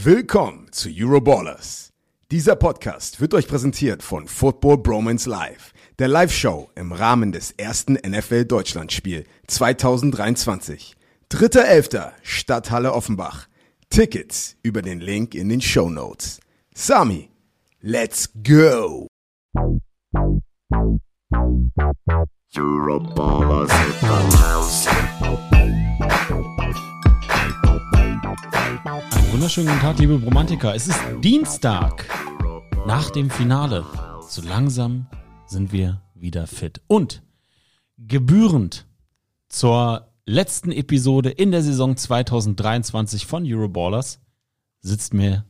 Willkommen zu Euroballers. Dieser Podcast wird euch präsentiert von Football Bromance Live, der Live-Show im Rahmen des ersten NFL Deutschlandspiel 2023. 3.11. Stadthalle Offenbach. Tickets über den Link in den Show Notes. Sami, let's go! Euroballers in the house. Einen wunderschönen guten Tag, liebe Romantiker. Es ist Dienstag nach dem Finale. So langsam sind wir wieder fit. Und gebührend zur letzten Episode in der Saison 2023 von Euroballers sitzt mir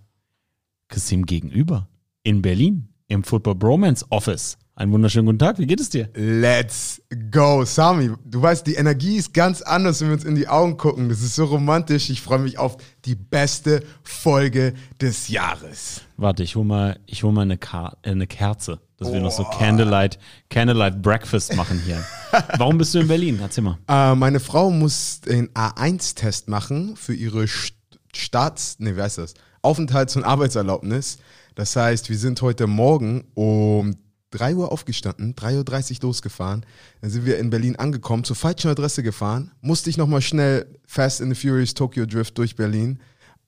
Kassim gegenüber in Berlin im Football Bromance Office. Einen wunderschönen guten Tag, wie geht es dir? Let's go, Sami. Du weißt, die Energie ist ganz anders, wenn wir uns in die Augen gucken. Das ist so romantisch. Ich freue mich auf die beste Folge des Jahres. Warte, ich hol mal, ich hol mal eine, Ka äh, eine Kerze, dass wir noch so Candlelight, Candlelight Breakfast machen hier. Warum bist du in Berlin? Erzähl mal. Äh, meine Frau muss den A1-Test machen für ihre St- Staats-, nee, wie heißt das? Aufenthalts- und Arbeitserlaubnis. Das heißt, wir sind heute Morgen um 3 Uhr aufgestanden, 3.30 Uhr losgefahren. Dann sind wir in Berlin angekommen, zur falschen Adresse gefahren. Musste ich nochmal schnell Fast and the Furious Tokyo Drift durch Berlin.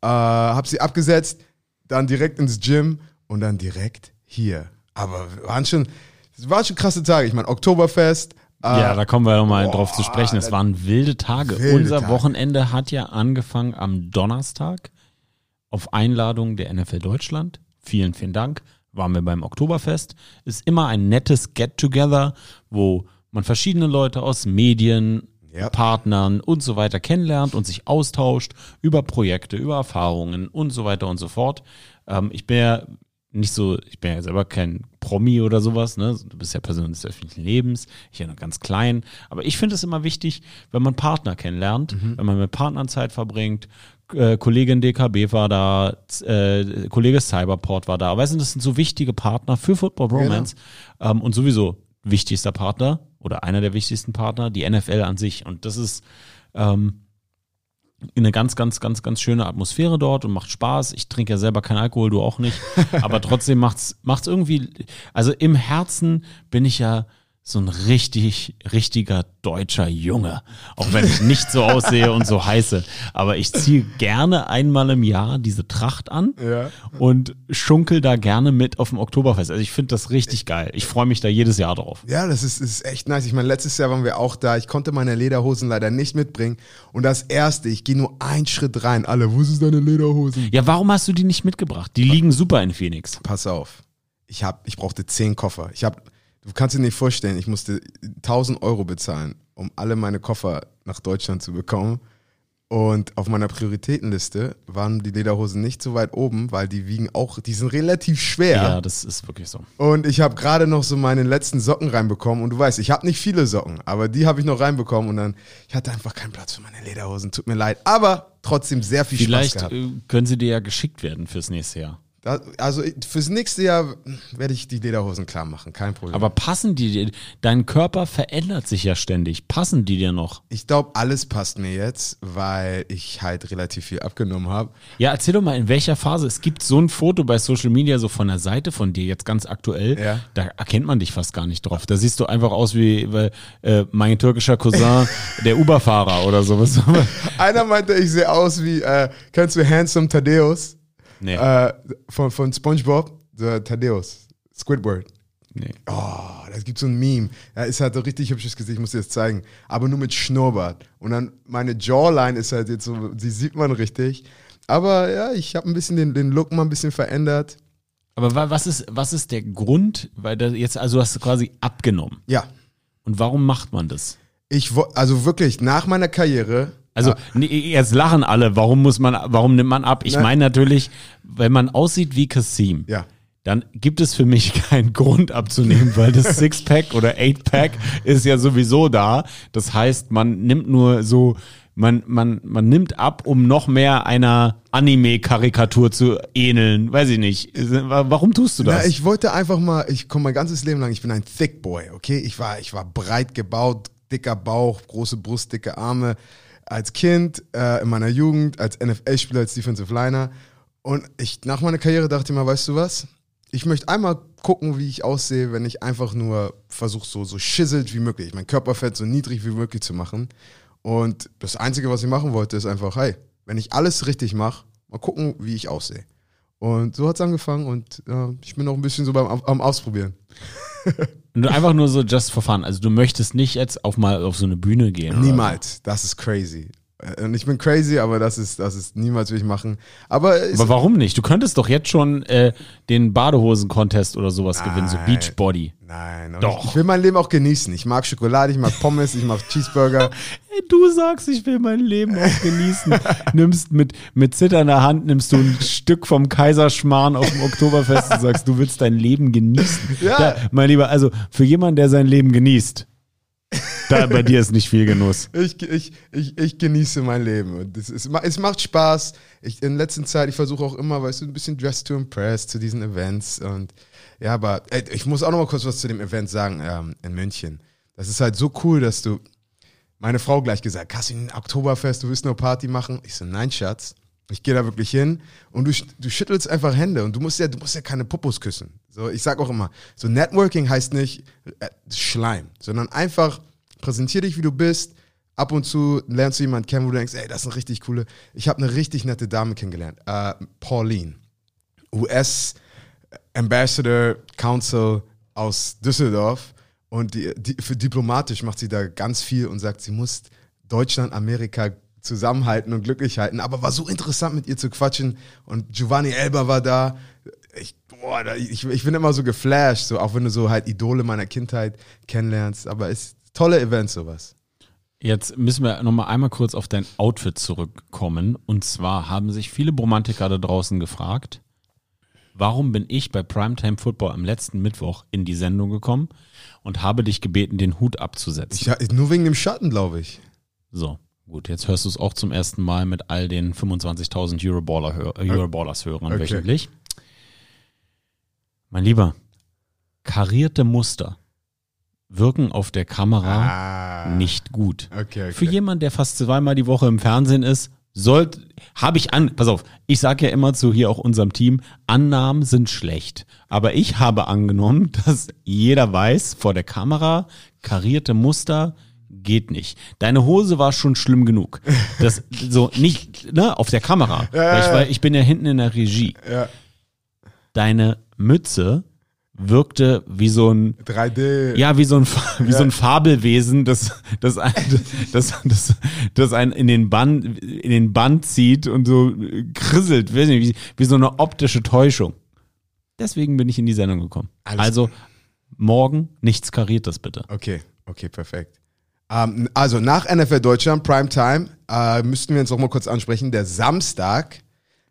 Äh, hab sie abgesetzt, dann direkt ins Gym und dann direkt hier. Aber waren schon, waren schon krasse Tage. Ich meine, Oktoberfest. äh, Ja, da kommen wir nochmal boah, drauf zu sprechen. Es waren wilde Tage. Wilde Unser Tage. Wochenende hat ja angefangen am Donnerstag auf Einladung der NFL Deutschland. Vielen, vielen Dank. Waren wir beim Oktoberfest. Ist immer ein nettes Get-Together, wo man verschiedene Leute aus Medien, Ja. Partnern und so weiter kennenlernt und sich austauscht über Projekte, über Erfahrungen und so weiter und so fort. Ähm, ich bin ja nicht so, ich bin ja selber kein Promi oder sowas, ne? Du bist ja Person des öffentlichen Lebens, ich ja noch ganz klein. Aber ich finde es immer wichtig, wenn man Partner kennenlernt, wenn man mit Partnern Zeit verbringt. Äh, Kollegin DKB war da, äh, Kollege Cyberport war da. Weißt du, das sind so wichtige Partner für Football Bromance. Ähm, und sowieso wichtigster Partner oder einer der wichtigsten Partner, die NFL an sich. Und das ist ähm, eine ganz, ganz, ganz, ganz schöne Atmosphäre dort und macht Spaß. Ich trinke ja selber keinen Alkohol, du auch nicht. Aber trotzdem macht's, macht's irgendwie, also im Herzen bin ich ja so ein richtig, richtiger deutscher Junge. Auch wenn ich nicht so aussehe und so heiße. Aber ich ziehe gerne einmal im Jahr diese Tracht an Ja. und schunkel da gerne mit auf dem Oktoberfest. Also ich finde das richtig geil. Ich freue mich da jedes Jahr drauf. Ja, das ist, ist echt nice. Ich meine, letztes Jahr waren wir auch da. Ich konnte meine Lederhosen leider nicht mitbringen. Und das erste, ich gehe nur einen Schritt rein. Alle, wo sind deine Lederhosen? Ja, warum hast du die nicht mitgebracht? Die liegen super in Phoenix. Pass auf. Ich, hab, ich brauchte zehn Koffer. Ich hab, du kannst dir nicht vorstellen, ich musste 1000 Euro bezahlen, um alle meine Koffer nach Deutschland zu bekommen. Und auf meiner Prioritätenliste waren die Lederhosen nicht so weit oben, weil die wiegen auch, die sind relativ schwer. Ja, das ist wirklich so. Und ich habe gerade noch so meine letzten Socken reinbekommen. Und du weißt, ich habe nicht viele Socken, aber die habe ich noch reinbekommen. Und dann, ich hatte einfach keinen Platz für meine Lederhosen. Tut mir leid. Aber trotzdem sehr viel Vielleicht Spaß gehabt. äh, können sie dir ja geschickt werden fürs nächste Jahr. Also fürs nächste Jahr werde ich die Lederhosen klar machen. Kein Problem. Aber passen die dir? Dein Körper verändert sich ja ständig. Passen die dir noch? ich glaube, alles passt mir jetzt, weil ich halt relativ viel abgenommen habe. Ja, erzähl doch mal, in welcher Phase. Es gibt so ein Foto bei Social Media, so von der Seite von dir, jetzt ganz aktuell. Ja. Da erkennt man dich fast gar nicht drauf. Da siehst du einfach aus wie äh, mein türkischer Cousin, der Uber-Fahrer oder sowas. Einer meinte, ich sehe aus wie, äh, kennst du Handsome Thaddeus? Nee, Äh, von, von SpongeBob? Der Thaddeus. Squidward. nee. Oh, da gibt so ein Meme. Er ist halt so richtig hübsches Gesicht, ich muss dir das zeigen. Aber nur mit Schnurrbart. Und dann meine Jawline ist halt jetzt so, die sieht man richtig. Aber ja, ich habe ein bisschen den, den Look mal ein bisschen verändert. Aber wa- was ist, was ist der Grund? Weil da jetzt, also du hast quasi abgenommen. Ja, Und warum macht man das? ich also wirklich nach meiner Karriere. Also nee, jetzt lachen alle. Warum muss man? Warum nimmt man ab? Ich Na- meine natürlich, wenn man aussieht wie Kassim, Ja. dann gibt es für mich keinen Grund abzunehmen, weil das Sixpack oder Eightpack ist ja sowieso da. Das heißt, man nimmt nur so, man man man nimmt ab, um noch mehr einer Anime-Karikatur zu ähneln. Weiß ich nicht. Warum tust du das? Na, ich wollte einfach mal, ich komme mein ganzes Leben lang, ich bin ein Thick Boy, okay? Ich war, ich war breit gebaut, dicker Bauch, große Brust, dicke Arme. Als Kind, äh, in meiner Jugend, als NFL-Spieler, als Defensive Liner. Und ich, nach meiner Karriere dachte ich mir, weißt du was? Ich möchte einmal gucken, wie ich aussehe, wenn ich einfach nur versuche, so, so schisselt wie möglich, mein Körperfett so niedrig wie möglich zu machen. Und das Einzige, was ich machen wollte, ist einfach, hey, wenn ich alles richtig mache, mal gucken, wie ich aussehe. Und so hat es angefangen und äh, ich bin noch ein bisschen so beim am Ausprobieren. Einfach nur so just for fun. Also du möchtest nicht jetzt auf mal auf so eine Bühne gehen. Niemals. Das ist crazy. Äh, Und ich bin crazy, aber das ist, das ist niemals will ich machen. Aber. Aber warum nicht? Du könntest doch jetzt schon äh, den Badehosen-Contest oder sowas gewinnen, so Nein. Beachbody. nein, Doch. Ich, ich will mein Leben auch genießen. Ich mag Schokolade, ich mag Pommes, ich mag Cheeseburger. Du sagst, ich will mein Leben auch genießen. nimmst mit, mit zitternder Hand nimmst du ein Stück vom Kaiserschmarrn auf dem Oktoberfest und sagst, du willst dein Leben genießen. Ja. Da, mein Lieber, also für jemanden, der sein Leben genießt, da bei dir ist nicht viel Genuss. Ich, ich, ich, ich genieße mein Leben. Und es, ist, es macht Spaß. Ich, in letzter Zeit, ich versuche auch immer, weißt du, ein bisschen dress to impress zu diesen Events. Und ja, aber ey, ich muss auch noch mal kurz was zu dem Event sagen ähm, in München. Das ist halt so cool, dass du, meine Frau gleich gesagt, Kassin, Oktoberfest, du willst nur Party machen? Ich so, nein, Schatz. Ich gehe da wirklich hin und du, du schüttelst einfach Hände und du musst ja, du musst ja keine Popos küssen. So, ich sag auch immer, so Networking heißt nicht äh, Schleim, sondern einfach präsentier dich, wie du bist. Ab und zu lernst du jemanden kennen, wo du denkst, ey, das ist eine richtig coole. Ich habe eine richtig nette Dame kennengelernt, äh, Pauline, US Ambassador Council aus Düsseldorf und die, die, für diplomatisch macht sie da ganz viel und sagt, sie muss Deutschland, Amerika zusammenhalten und glücklich halten. Aber war so interessant mit ihr zu quatschen und Giovanni Elber war da. Ich, boah, ich, ich bin immer so geflasht, so, auch wenn du so halt Idole meiner Kindheit kennenlernst. Aber es ist tolle Events sowas. Jetzt müssen wir noch mal einmal kurz auf dein Outfit zurückkommen. Und zwar haben sich viele Bromantiker da draußen gefragt, warum bin ich bei Primetime Football am letzten Mittwoch in die Sendung gekommen und habe dich gebeten, den Hut abzusetzen. Ich, nur wegen dem Schatten, glaube ich. So, gut, jetzt hörst du es auch zum ersten Mal mit all den 25.000 Euroballer -Hör äh, Euroballers-Hörern Okay. wöchentlich. Mein Lieber, karierte Muster wirken auf der Kamera Ah. nicht gut. Okay, okay. Für jemanden, der fast zweimal die Woche im Fernsehen ist, sollte, habe ich an, pass auf, ich sage ja immer zu hier auch unserem Team, Annahmen sind schlecht. Aber ich habe angenommen, dass jeder weiß, vor der Kamera, karierte Muster geht nicht. Deine Hose war schon schlimm genug. Das, so, nicht, ne, auf der Kamera. weil, ich, weil ich bin ja hinten in der Regie. Ja. Deine Mütze wirkte wie so ein, 3D. ja, wie so ein, wie so ein Fabelwesen, das, das, ein, das, das, das einen in den Bann, in den Bann zieht und so krisselt, weiß nicht, wie, wie so eine optische Täuschung. Deswegen bin ich in die Sendung gekommen. Alles also, morgen nichts kariertes bitte. Okay, okay, perfekt. Ähm, also nach NFL Deutschland, Primetime, äh, müssten wir uns noch mal kurz ansprechen. Der Samstag,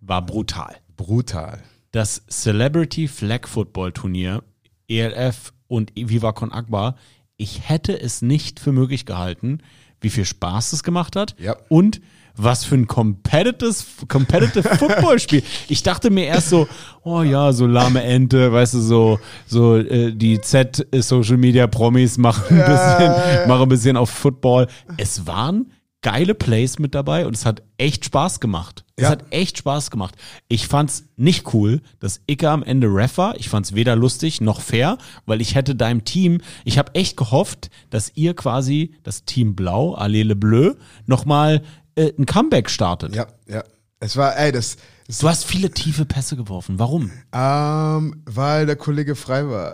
War brutal. brutal. Das Celebrity Flag Football Turnier, ELF und Viva Con Agba, ich hätte es nicht für möglich gehalten, wie viel Spaß es gemacht hat Ja. und was für ein competitive, competitive Football-Spiel. Ich dachte mir erst so, oh ja, so lahme Ente, weißt du, so, so äh, die Z-Social-Media-Promis machen ein bisschen, machen ein bisschen auf Football. Es waren geile Plays mit dabei und es hat echt Spaß gemacht. Es Ja. hat echt Spaß gemacht. Ich fand's nicht cool, dass Icke am Ende Ref war. Ich fand's weder lustig noch fair, weil ich hätte deinem Team, ich habe echt gehofft, dass ihr quasi das Team Blau, Allele Bleu, nochmal äh, ein Comeback startet. Ja, ja. Es war, ey, das, Du hast viele tiefe Pässe geworfen. Warum? ähm, weil der Kollege frei war.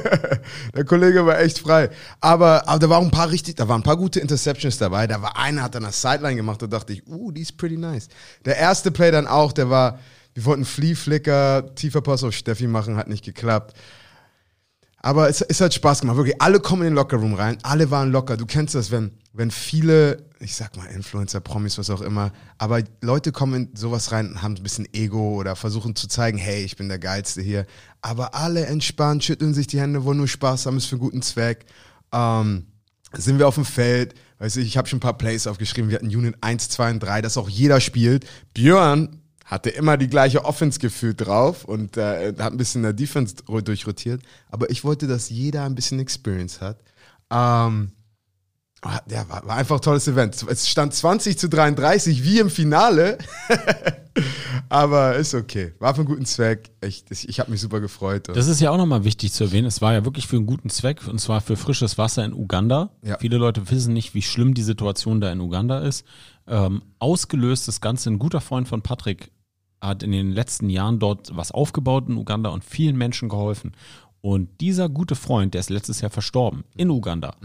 der Kollege war echt frei. Aber, aber da waren ein paar richtig, da waren ein paar gute Interceptions dabei. Da war einer, hat dann eine Sideline gemacht, da dachte ich, uh, die ist pretty nice. Der erste Play dann auch, der war, wir wollten Flea Flicker, tiefer Pass auf Steffi machen, hat nicht geklappt. Aber es, es hat Spaß gemacht, wirklich. Alle kommen in den Lockerroom rein, alle waren locker. Du kennst das, wenn, wenn viele, ich sag mal Influencer, Promis, was auch immer, aber Leute kommen in sowas rein, haben ein bisschen Ego oder versuchen zu zeigen, hey, ich bin der Geilste hier. Aber alle entspannt, schütteln sich die Hände, wollen nur Spaß haben, ist für guten Zweck. Ähm, sind wir auf dem Feld, weiß ich, ich habe schon ein paar Plays aufgeschrieben, wir hatten Unit 1, 2 und 3, das auch jeder spielt. Björn hatte immer die gleiche Offense gefühlt drauf und äh, hat ein bisschen der Defense durchrotiert. Aber ich wollte, dass jeder ein bisschen Experience hat. Ähm, Ja, war, war einfach ein tolles Event. Es stand 20 zu 33 wie im Finale. Aber ist okay. War für einen guten Zweck. Ich ich habe mich super gefreut. Das ist ja auch nochmal wichtig zu erwähnen. Es war ja wirklich für einen guten Zweck und zwar für frisches Wasser in Uganda. Ja. Viele Leute wissen nicht, wie schlimm die Situation da in Uganda ist. Ähm, ausgelöst das Ganze, ein guter Freund von Patrick hat in den letzten Jahren dort was aufgebaut in Uganda und vielen Menschen geholfen. Und dieser gute Freund, der ist letztes Jahr verstorben in Uganda.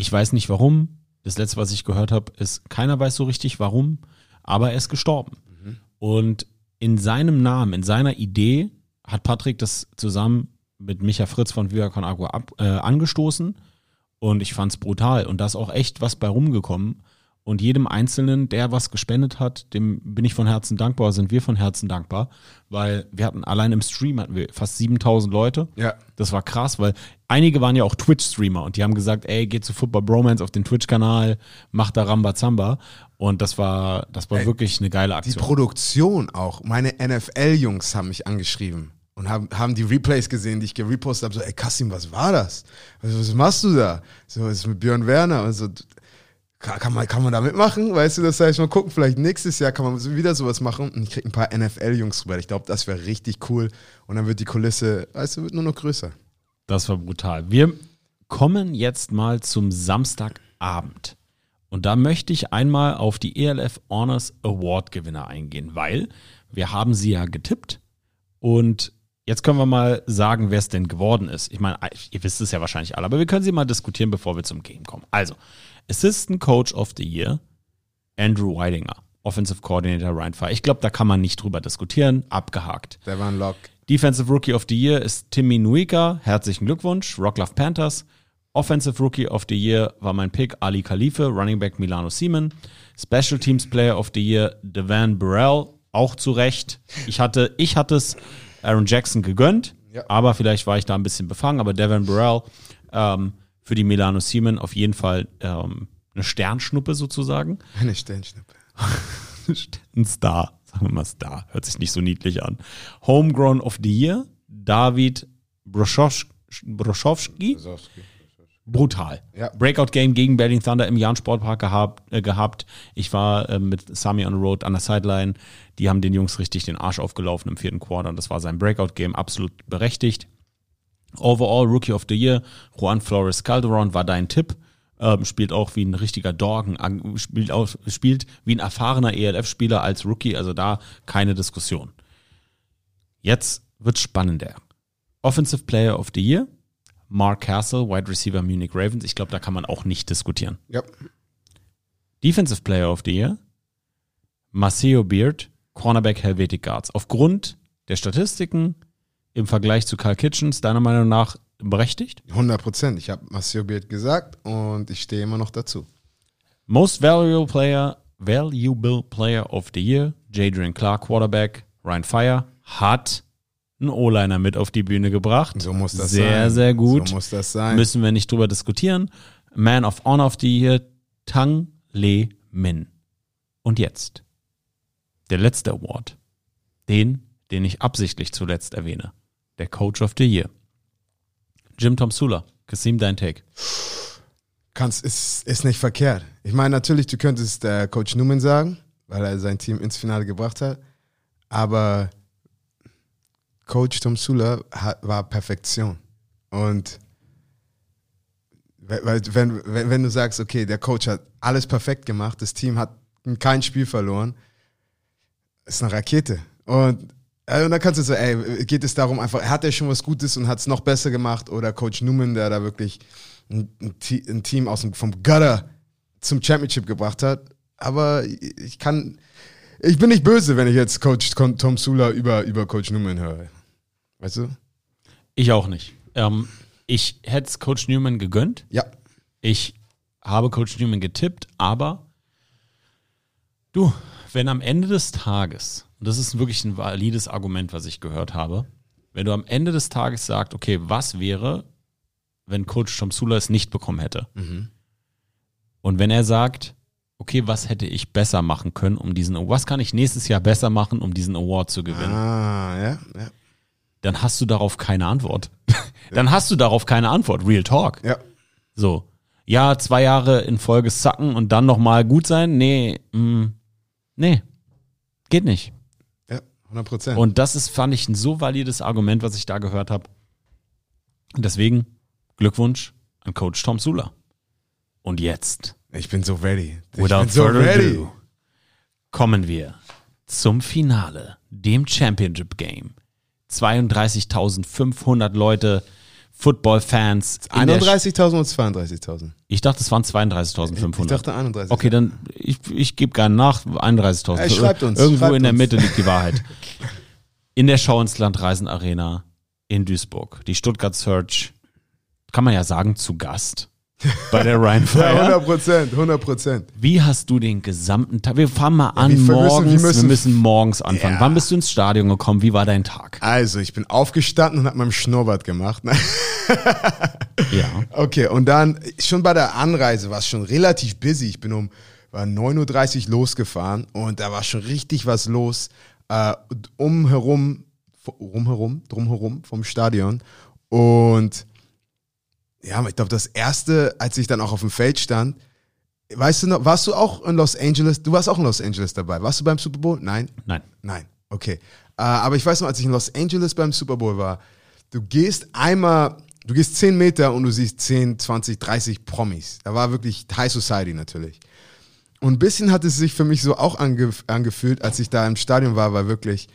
Ich weiß nicht warum. Das letzte, was ich gehört habe, ist, keiner weiß so richtig warum, aber er ist gestorben. Und in seinem Namen, in seiner Idee hat Patrick das zusammen mit Micha Fritz von Viva Con Agua ab, äh, angestoßen. Und ich fand's brutal. Und da ist auch echt was bei rumgekommen. Und jedem Einzelnen, der was gespendet hat, dem bin ich von Herzen dankbar, sind wir von Herzen dankbar, weil wir hatten allein im Stream hatten wir fast 7000 Leute. Ja. Das war krass, weil einige waren ja auch Twitch-Streamer und die haben gesagt, ey, geht zu Football Bromance auf den Twitch-Kanal, macht da Rambazamba. Und das war, das war wirklich eine geile Die Aktion. Produktion auch. Meine NFL-Jungs haben mich angeschrieben und haben, haben die Replays gesehen, die ich gerepostet habe. So, ey Kassim, was war das? Was, was machst du da? So, ist mit Björn Werner? Und so, kann, man, kann man da mitmachen? Weißt du, das heißt, mal gucken, vielleicht nächstes Jahr kann man wieder sowas machen und ich krieg ein paar NFL-Jungs rüber. Ich glaube, das wäre richtig cool. Und dann wird die Kulisse, weißt du, wird nur noch größer. Das war brutal. Wir kommen jetzt mal zum Samstagabend. Und da möchte ich einmal auf die ELF Honors Award Gewinner eingehen, weil wir haben sie ja getippt und jetzt können wir mal sagen, wer es denn geworden ist. Ich meine, ihr wisst es ja wahrscheinlich alle, aber wir können sie mal diskutieren, bevor wir zum Game kommen. Also, Assistant Coach of the Year, Andrew Weidinger. Offensive Coordinator Ryan Fire. Ich glaube, da kann man nicht drüber diskutieren. Abgehakt. Der war ein Lock. Defensive Rookie of the Year ist Timmy Nuika. Herzlichen Glückwunsch. Rocklove Panthers. Offensive Rookie of the Year war mein Pick Ali Khalife, Running Back Milano Seaman. Special Teams Player of the Year Devan Burrell, auch zu Recht. Ich hatte, ich hatte es Aaron Jackson gegönnt, Ja. aber vielleicht war ich da ein bisschen befangen. Aber Devan Burrell ähm, für die Milano Seaman auf jeden Fall ähm, eine Sternschnuppe sozusagen. Eine Sternschnippe. ein Star, sagen wir mal Star, hört sich nicht so niedlich an. Homegrown of the Year, David Broschowski. Broschowski. Brutal. Ja. Breakout Game gegen Berlin Thunder im Jahn Sportpark gehabt, äh, gehabt. Ich war äh, mit Sami on the Road an der Sideline. Die haben den Jungs richtig den Arsch aufgelaufen im vierten Quarter und das war sein Breakout Game, absolut berechtigt. Overall Rookie of the Year, Juan Flores Calderon war dein Tipp. Ähm, spielt auch wie ein richtiger Ang- spielt, auch, spielt wie ein erfahrener ELF-Spieler als Rookie, also da keine Diskussion. Jetzt wird's spannender. Offensive Player of the Year, Mark Castle, Wide Receiver Munich Ravens. Ich glaube, da kann man auch nicht diskutieren. Ja. Defensive Player of the Year, Maceo Beard, Cornerback Helvetic Guards. Aufgrund der Statistiken im Vergleich zu Carl Kitchens, deiner Meinung nach berechtigt? 100 Prozent. Ich habe Marcel Beard gesagt und ich stehe immer noch dazu. Most Valuable Player, Valuable Player of the Year, Jadrian Clark, Quarterback, Ryan Fire, hat einen O-Liner mit auf die Bühne gebracht. So muss das sehr, sein. sehr gut. So muss das sein. Müssen wir nicht drüber diskutieren. Man of Honor of the Year, Tang Le Min. Und jetzt der letzte Award. Den, den ich absichtlich zuletzt erwähne. Der Coach of the Year. Jim Tom Sula. Kasim, dein Take. Kannst, ist, ist nicht verkehrt. Ich meine, natürlich, du könntest äh, Coach Newman sagen, weil er sein Team ins Finale gebracht hat. Aber Coach Tom Sula war Perfektion. Und wenn, wenn, wenn du sagst, okay, der Coach hat alles perfekt gemacht, das Team hat kein Spiel verloren, ist eine Rakete. Und, äh, und dann kannst du so, ey, geht es darum, einfach, hat er schon was Gutes und hat es noch besser gemacht? Oder Coach Newman, der da wirklich ein, ein Team aus dem, vom Gutter zum Championship gebracht hat. Aber ich kann, ich bin nicht böse, wenn ich jetzt Coach Tom Sula über, über Coach Newman höre. Weißt du? Ich auch nicht. Ähm, ich hätte es Coach Newman gegönnt. Ja. Ich habe Coach Newman getippt, aber du, wenn am Ende des Tages, und das ist wirklich ein valides Argument, was ich gehört habe, wenn du am Ende des Tages sagst, okay, was wäre, wenn Coach Tom Sula es nicht bekommen hätte? Und wenn er sagt, okay, was hätte ich besser machen können, um diesen, was kann ich nächstes Jahr besser machen, um diesen Award zu gewinnen? Ah, ja, ja. dann hast du darauf keine Antwort. dann hast du darauf keine Antwort. Real Talk. Ja. So. Ja, zwei Jahre in Folge sacken und dann nochmal gut sein? Nee, mm, nee, geht nicht. Ja, 100 Prozent. Und das ist, fand ich, ein so valides Argument, was ich da gehört habe. Und deswegen Glückwunsch an Coach Tom Sula. Und jetzt, Ich bin so ready. Ich without bin so further ready. ado, kommen wir zum Finale, dem Championship Game. 32.500 Leute, Football-Fans. in der- 31.000 und 32.000. Ich dachte, es waren Ich 32.500. dachte 31. Okay, dann ich, ich gebe gerne nach. 31.000. Ey, schreibt uns, Irgendwo schreibt in der uns. Mitte liegt die Wahrheit. In der Schau ins Land Reisen Arena in Duisburg. Die Stuttgart Search, kann man ja sagen, zu Gast bei der Rhine Ja, Fire. 100 Prozent, 100 Prozent. Wie hast du den gesamten Tag? Wir fangen mal an wir müssen- wir morgens. Wir müssen, müssen- morgens anfangen. Ja. Wann bist du ins Stadion gekommen? Wie war dein Tag? Also, ich bin aufgestanden und habe meinem Schnurrbart gemacht. Ja. Okay, und dann schon bei der Anreise war es schon relativ busy. Ich bin um war 9.30 Uhr losgefahren und da war schon richtig was los. Äh, umherum, rumherum, drumherum vom Stadion. Und ja, ich glaube, das erste, als ich dann auch auf dem Feld stand, weißt du noch, warst du auch in Los Angeles? Du warst auch in Los Angeles dabei. Warst du beim Super Bowl? Nein? Nein. Nein, okay. Äh, aber ich weiß noch, als ich in Los Angeles beim Super Bowl war, du gehst einmal, du gehst 10 Meter und du siehst 10, 20, 30 Promis. Da war wirklich High Society natürlich. Und ein bisschen hat es sich für mich so auch ange, angefühlt, als ich da im Stadion war, war wirklich,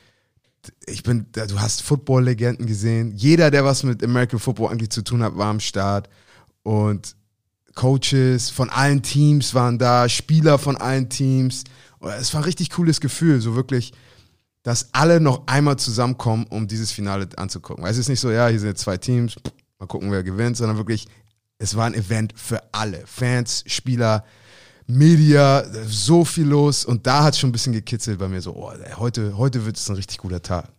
ich bin, du hast Football-Legenden gesehen. Jeder, der was mit American Football eigentlich zu tun hat, war am Start. Und Coaches von allen Teams waren da, Spieler von allen Teams. Und Es war ein richtig cooles Gefühl, so wirklich, dass alle noch einmal zusammenkommen, um dieses Finale anzugucken. Weil es ist nicht so, ja, hier sind jetzt zwei Teams, mal gucken, wer gewinnt, sondern wirklich, es war ein Event für alle. Fans, Spieler, Media, so viel los. Und da hat es schon ein bisschen gekitzelt bei mir, so, oh, heute, heute wird es ein richtig guter Tag.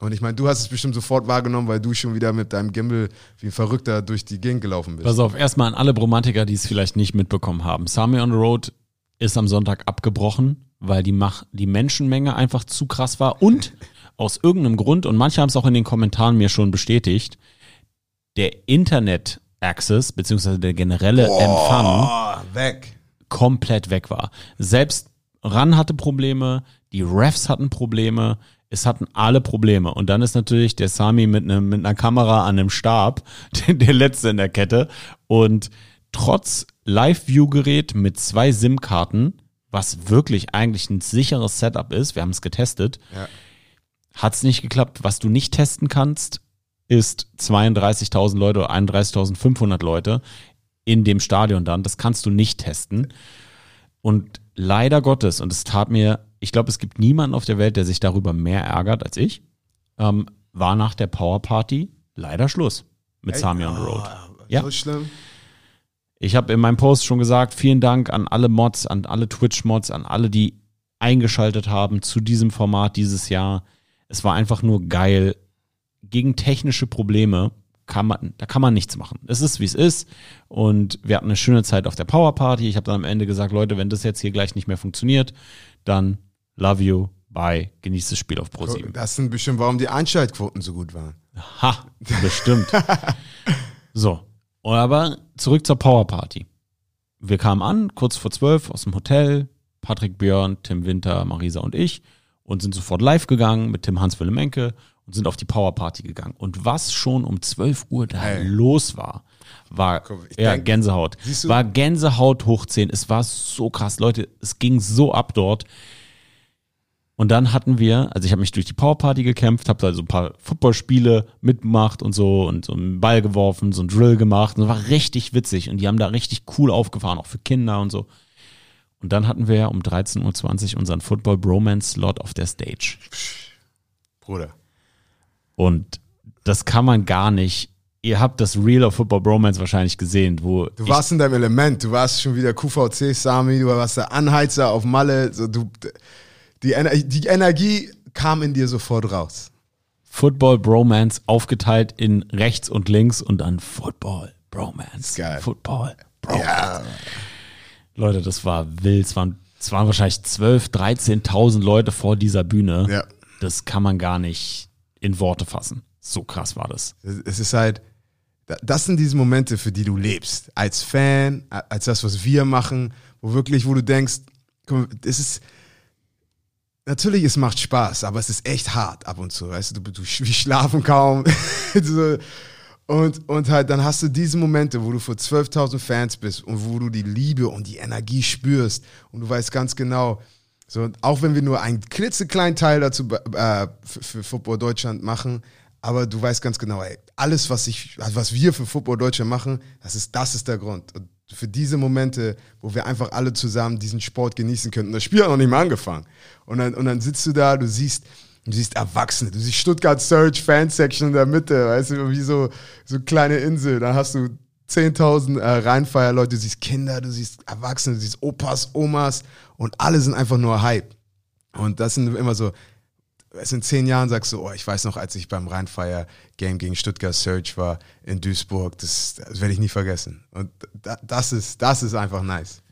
Und ich meine, du hast es bestimmt sofort wahrgenommen, weil du schon wieder mit deinem Gimbal wie ein Verrückter durch die Gegend gelaufen bist. Pass auf, erstmal an alle Bromantiker, die es vielleicht nicht mitbekommen haben. Sami on the Road ist am Sonntag abgebrochen, weil die, Mach die Menschenmenge einfach zu krass war und aus irgendeinem Grund, und manche haben es auch in den Kommentaren mir schon bestätigt, der Internet-Access, beziehungsweise der generelle Empfang Oh, weg. Komplett weg war. Selbst RAN hatte Probleme, die Refs hatten Probleme, es hatten alle Probleme. Und dann ist natürlich der Sami mit, einem, mit einer Kamera an einem Stab, der, der letzte in der Kette. Und trotz Live-View-Gerät mit zwei SIM-Karten, was wirklich eigentlich ein sicheres Setup ist, wir haben es getestet, Ja. hat es nicht geklappt. Was du nicht testen kannst, ist 32.000 Leute oder 31.500 Leute in dem Stadion dann. Das kannst du nicht testen. Und leider Gottes, und es tat mir, ich glaube, es gibt niemanden auf der Welt, der sich darüber mehr ärgert als ich, ähm, war nach der Power Party leider Schluss mit Sami on the Road. Ja. So schlimm. Ich habe in meinem Post schon gesagt, vielen Dank an alle Mods, an alle Twitch-Mods, an alle, die eingeschaltet haben zu diesem Format dieses Jahr. Es war einfach nur geil. Gegen technische Probleme kann man, da kann man nichts machen. Es ist, wie es ist. Und wir hatten eine schöne Zeit auf der Power Party. Ich habe dann am Ende gesagt, Leute, wenn das jetzt hier gleich nicht mehr funktioniert, dann love you, bye, genießt das Spiel auf Pro 7. Das sind bestimmt, warum die Einschaltquoten so gut waren. Ha, bestimmt. so, aber zurück zur Power Party. Wir kamen an, kurz vor zwölf, aus dem Hotel. Patrick Björn, Tim Winter, Marisa und ich und sind sofort live gegangen mit Tim Hans Menke und sind auf die Power Party gegangen. Und was schon um 12 Uhr da Hey. los war, war ja, denk- Gänsehaut. War Gänsehaut hoch 10. Es war so krass, Leute. Es ging so ab dort. Und dann hatten wir, also ich habe mich durch die Powerparty gekämpft, habe da so ein paar Footballspiele mitgemacht und so und so einen Ball geworfen, so einen Drill gemacht. Und das war richtig witzig und die haben da richtig cool aufgefahren, auch für Kinder und so. Und dann hatten wir um 13.20 Uhr unseren Football Bromance Slot auf der Stage. Bruder. Und das kann man gar nicht. Ihr habt das Real of Football Bromance wahrscheinlich gesehen, wo Du warst in deinem Element, du warst schon wieder QVC, Sami, du warst der Anheizer auf Malle. So, du, die, Ener die Energie kam in dir sofort raus. Football Bromance aufgeteilt in rechts und links und dann Football Bromance. Geil. Football Bromance. Ja. Leute, das war wild. Es waren, es waren wahrscheinlich 12.000, 13.000 Leute vor dieser Bühne. Ja. Das kann man gar nicht in Worte fassen. So krass war das. Es es ist halt, da- das sind diese Momente, für die du lebst. Als Fan, als das, was wir machen, wo wirklich, wo du denkst, das ist, natürlich, es macht Spaß, aber es ist echt hart ab und zu, weißt du, du, du wir schlafen kaum. Und, und halt, dann hast du diese Momente, wo du vor 12.000 Fans bist und wo du die Liebe und die Energie spürst und du weißt ganz genau, so, auch wenn wir nur einen klitzekleinen Teil dazu äh, für, für Football Deutschland machen, aber du weißt ganz genau, ey, alles, was ich, also was wir für Football Deutschland machen, das ist, das ist der Grund. Und für diese Momente, wo wir einfach alle zusammen diesen Sport genießen könnten. Das Spiel hat noch nicht mal angefangen. Und dann, und dann sitzt du da, du siehst, du siehst Erwachsene, du siehst Stuttgart Search Fan Section in der Mitte, weißt du, wie so, so kleine Insel. Dann hast du 10.000 äh, Rheinfeierleute, du siehst Kinder, du siehst Erwachsene, du siehst Opas, Omas und alle sind einfach nur Hype. Und das sind immer so, es in zehn Jahren sagst du, oh, ich weiß noch, als ich beim Rheinfeier Game gegen Stuttgart Search war in Duisburg, das, das werde ich nie vergessen. Und da, das ist, das ist einfach nice.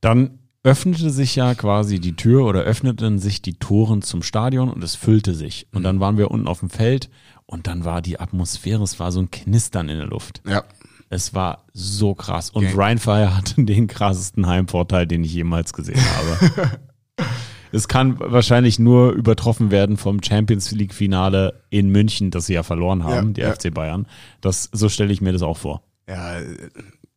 Dann öffnete sich ja quasi die Tür oder öffneten sich die Toren zum Stadion und es füllte sich. Und dann waren wir unten auf dem Feld und dann war die Atmosphäre, es war so ein Knistern in der Luft. Ja. Es war so krass. Und Okay. Rheinfire hatte den krassesten Heimvorteil, den ich jemals gesehen habe. es kann wahrscheinlich nur übertroffen werden vom Champions League Finale in München, das sie ja verloren haben, Ja, die ja. FC Bayern. Das, so stelle ich mir das auch vor. Ja,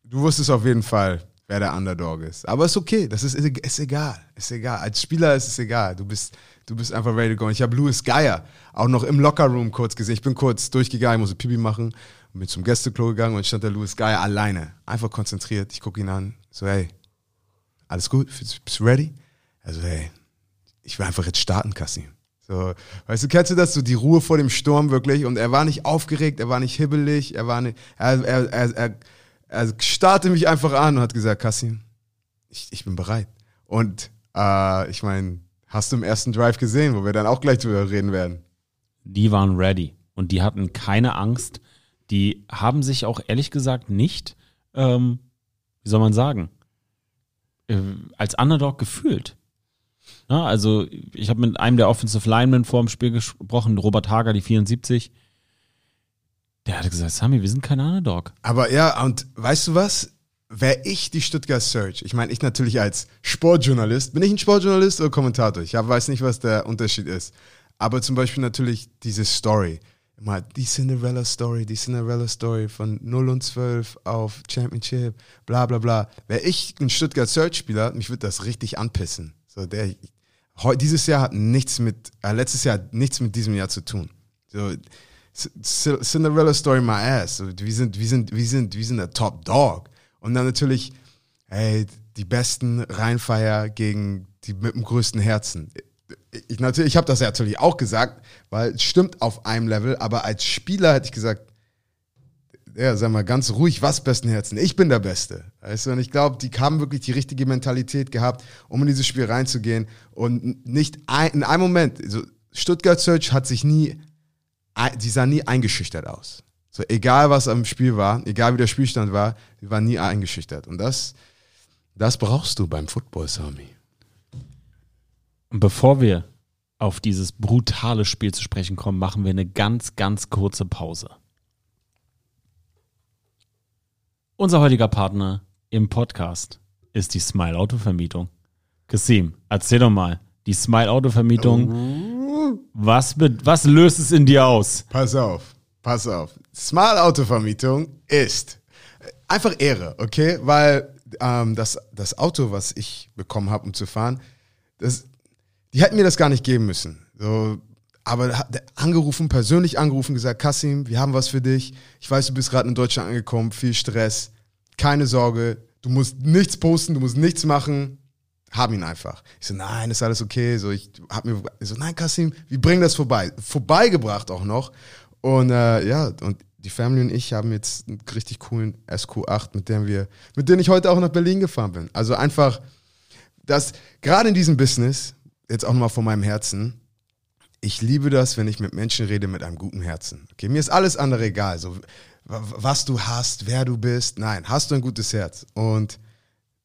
du wusstest auf jeden Fall, wer der Underdog ist. Aber ist okay, das ist, ist egal. Ist egal. Als Spieler ist es egal. Du bist, du bist einfach ready to go. Ich habe Louis Geier auch noch im Lockerroom kurz gesehen. Ich bin kurz durchgegangen, musste Pipi machen, bin zum Gästeklo gegangen und stand der Louis Geier alleine. Einfach konzentriert. Ich gucke ihn an. So, hey, alles gut? Bist du ready? Also, hey, ich will einfach jetzt starten, Kassim. So, weißt du, kennst du das? So die Ruhe vor dem Sturm wirklich. Und er war nicht aufgeregt, er war nicht hibbelig, er war nicht, er, er, er, er, er starrte mich einfach an und hat gesagt, Kassim, ich, ich bin bereit. Und äh, ich meine, hast du im ersten Drive gesehen, wo wir dann auch gleich drüber reden werden? Die waren ready und die hatten keine Angst. Die haben sich auch ehrlich gesagt nicht, ähm, wie soll man sagen, äh, als Underdog gefühlt. Ja, also ich habe mit einem der Offensive Linemen vor dem Spiel gesprochen, Robert Hager, die 74. Der hat gesagt, Sami, wir sind kein Underdog. Aber ja, und weißt du was? Wäre ich die Stuttgart Search, ich meine, ich natürlich als Sportjournalist, bin ich ein Sportjournalist oder Kommentator? Ich weiß nicht, was der Unterschied ist. Aber zum Beispiel natürlich diese Story. Immer die Cinderella Story, die Cinderella Story von 0 und 12 auf Championship, bla bla bla. Wäre ich ein Stuttgart Search-Spieler, mich würde das richtig anpissen. So, der, dieses Jahr hat nichts mit, äh, letztes Jahr hat nichts mit diesem Jahr zu tun. So, Cinderella Story my ass. So, Wir sind, wir sind, wir sind, wir sind der Top Dog. Und dann natürlich, ey, die besten Rheinfeier gegen die mit dem größten Herzen. Ich, natürlich, ich habe das ja natürlich auch gesagt, weil es stimmt auf einem Level, aber als Spieler hätte ich gesagt, ja, sag mal ganz ruhig, was besten Herzen? Ich bin der Beste. Weißt du? Und ich glaube, die haben wirklich die richtige Mentalität gehabt, um in dieses Spiel reinzugehen. Und nicht ein, in einem Moment, also Stuttgart Search hat sich nie, die sah nie eingeschüchtert aus. So, egal was am Spiel war, egal wie der Spielstand war, die war nie eingeschüchtert. Und das, das brauchst du beim Football, Sami. Und bevor wir auf dieses brutale Spiel zu sprechen kommen, machen wir eine ganz, ganz kurze Pause. Unser heutiger Partner im Podcast ist die Smile Auto Vermietung. Kasim, erzähl doch mal, die Smile Auto Vermietung, was, was löst es in dir aus? Pass auf, pass auf. Smart Autovermietung ist einfach Ehre, okay? Weil ähm, das, das Auto, was ich bekommen habe, um zu fahren, das, die hätten mir das gar nicht geben müssen. So, aber angerufen, persönlich angerufen, gesagt, Kassim, wir haben was für dich. Ich weiß, du bist gerade in Deutschland angekommen, viel Stress. Keine Sorge, du musst nichts posten, du musst nichts machen. Haben ihn einfach. Ich so, nein, ist alles okay. So, ich hab mir ich so, nein, Kassim, wir bringen das vorbei. Vorbeigebracht auch noch. Und äh, ja, und die Family und ich haben jetzt einen richtig coolen SQ8, mit dem wir, mit dem ich heute auch nach Berlin gefahren bin. Also einfach, das, gerade in diesem Business, jetzt auch nochmal von meinem Herzen, ich liebe das, wenn ich mit Menschen rede mit einem guten Herzen. Okay, mir ist alles andere egal. So, wa- was du hast, wer du bist. Nein, hast du ein gutes Herz. Und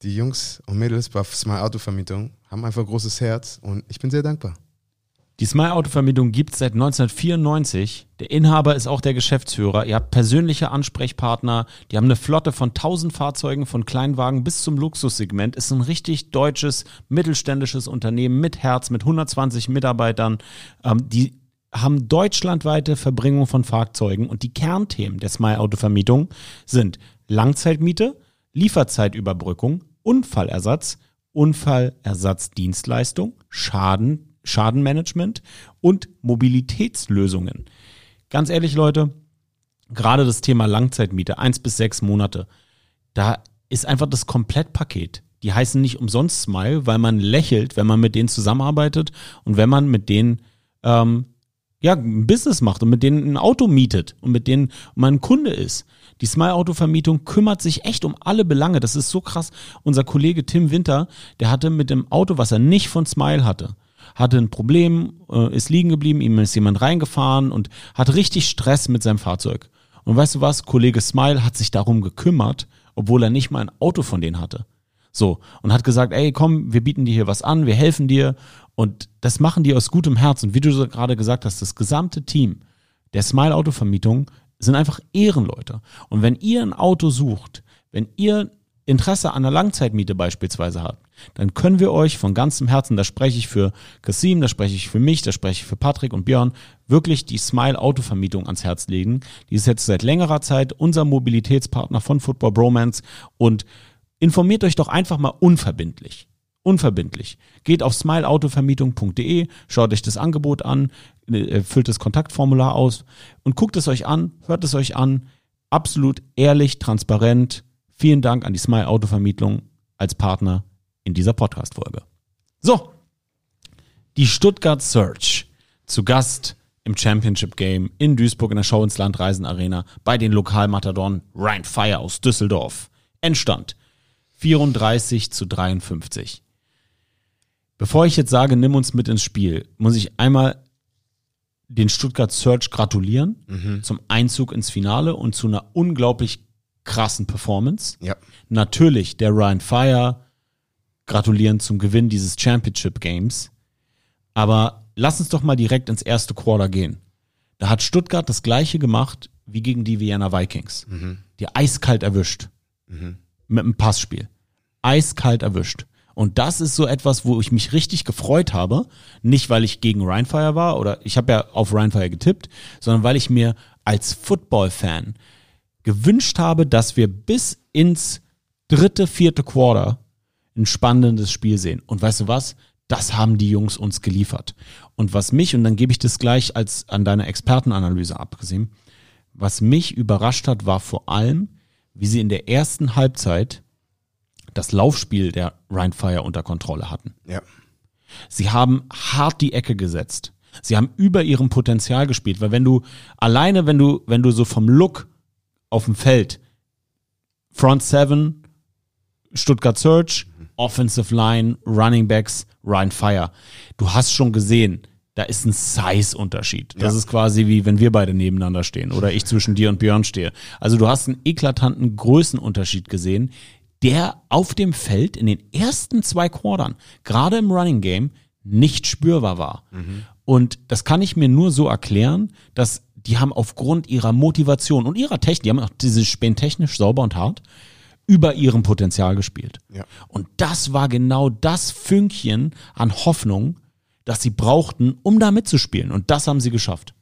die Jungs und Mädels bei Smart Auto Vermietung haben einfach ein großes Herz und ich bin sehr dankbar. Die Smile Autovermietung gibt es seit 1994. Der Inhaber ist auch der Geschäftsführer. Ihr habt persönliche Ansprechpartner. Die haben eine Flotte von 1000 Fahrzeugen, von Kleinwagen bis zum Luxussegment. Ist ein richtig deutsches, mittelständisches Unternehmen mit Herz, mit 120 Mitarbeitern. Ähm, die haben deutschlandweite Verbringung von Fahrzeugen und die Kernthemen der Smile Autovermietung sind Langzeitmiete, Lieferzeitüberbrückung, Unfallersatz, Unfallersatzdienstleistung, Schaden, Schadenmanagement und Mobilitätslösungen. Ganz ehrlich, Leute, gerade das Thema Langzeitmiete, eins bis sechs Monate, da ist einfach das Komplettpaket. Die heißen nicht umsonst Smile, weil man lächelt, wenn man mit denen zusammenarbeitet und wenn man mit denen ähm, ja, ein Business macht und mit denen ein Auto mietet und mit denen man Kunde ist. Die Smile Autovermietung kümmert sich echt um alle Belange. Das ist so krass. Unser Kollege Tim Winter, der hatte mit dem Auto, was er nicht von Smile hatte, hatte ein Problem, äh, ist liegen geblieben, ihm ist jemand reingefahren und hat richtig Stress mit seinem Fahrzeug. Und weißt du was? Kollege Smile hat sich darum gekümmert, obwohl er nicht mal ein Auto von denen hatte. So, und hat gesagt, ey, komm, wir bieten dir hier was an, wir helfen dir. Und das machen die aus gutem Herz. Und wie du gerade gesagt hast, das gesamte Team der Smile Autovermietung sind einfach Ehrenleute. Und wenn ihr ein Auto sucht, wenn ihr Interesse an einer Langzeitmiete beispielsweise habt, dann können wir euch von ganzem Herzen, da spreche ich für Kasim, da spreche ich für mich, da spreche ich für Patrick und Björn, wirklich die Smile Autovermietung ans Herz legen. Die ist jetzt seit längerer Zeit unser Mobilitätspartner von Football Bromance und informiert euch doch einfach mal unverbindlich. Unverbindlich. Geht auf smileautovermietung.de, schaut euch das Angebot an, füllt das Kontaktformular aus und guckt es euch an, hört es euch an. Absolut ehrlich, transparent. Vielen Dank an die Smile Autovermietung als Partner in dieser Podcast-Folge. So, die Stuttgart Search zu Gast im Championship Game in Duisburg in der Show ins Land Reisen Arena bei den Lokalmatadoren Rhein Fire aus Düsseldorf. Endstand 34 zu 53. Bevor ich jetzt sage, nimm uns mit ins Spiel, muss ich einmal den Stuttgart Search gratulieren Mhm. zum Einzug ins Finale und zu einer unglaublich krassen Performance. Ja. Natürlich der Ryan Fire gratulieren zum Gewinn dieses Championship Games. Aber lass uns doch mal direkt ins erste Quarter gehen. Da hat Stuttgart das gleiche gemacht wie gegen die Vienna Vikings. Die eiskalt erwischt. Mit einem Passspiel. Eiskalt erwischt. Und das ist so etwas, wo ich mich richtig gefreut habe. Nicht, weil ich gegen Rheinfire war oder ich habe ja auf Rheinfire getippt, sondern weil ich mir als Football-Fan gewünscht habe, dass wir bis ins dritte, vierte Quarter ein spannendes Spiel sehen. Und weißt du was? Das haben die Jungs uns geliefert. Und was mich, und dann gebe ich das gleich als an deiner Expertenanalyse abgesehen, was mich überrascht hat, war vor allem, wie sie in der ersten Halbzeit das Laufspiel der Rheinfire unter Kontrolle hatten. Ja. Sie haben hart die Ecke gesetzt. Sie haben über ihrem Potenzial gespielt, weil wenn du alleine, wenn du, wenn du so vom Look auf dem Feld Front Seven, Stuttgart Search, Offensive Line, Running Backs, Ryan Fire. Du hast schon gesehen, da ist ein Size-Unterschied. Das Ja. ist quasi wie wenn wir beide nebeneinander stehen oder ich zwischen dir und Björn stehe. Also du hast einen eklatanten Größenunterschied gesehen, der auf dem Feld in den ersten zwei Quartern, gerade im Running Game, nicht spürbar war. Und das kann ich mir nur so erklären, dass die haben aufgrund ihrer Motivation und ihrer Technik, die haben auch diese Spähen technisch sauber und hart, über ihrem Potenzial gespielt. Ja. Und das war genau das Fünkchen an Hoffnung, das sie brauchten, um da mitzuspielen. Und das haben sie geschafft.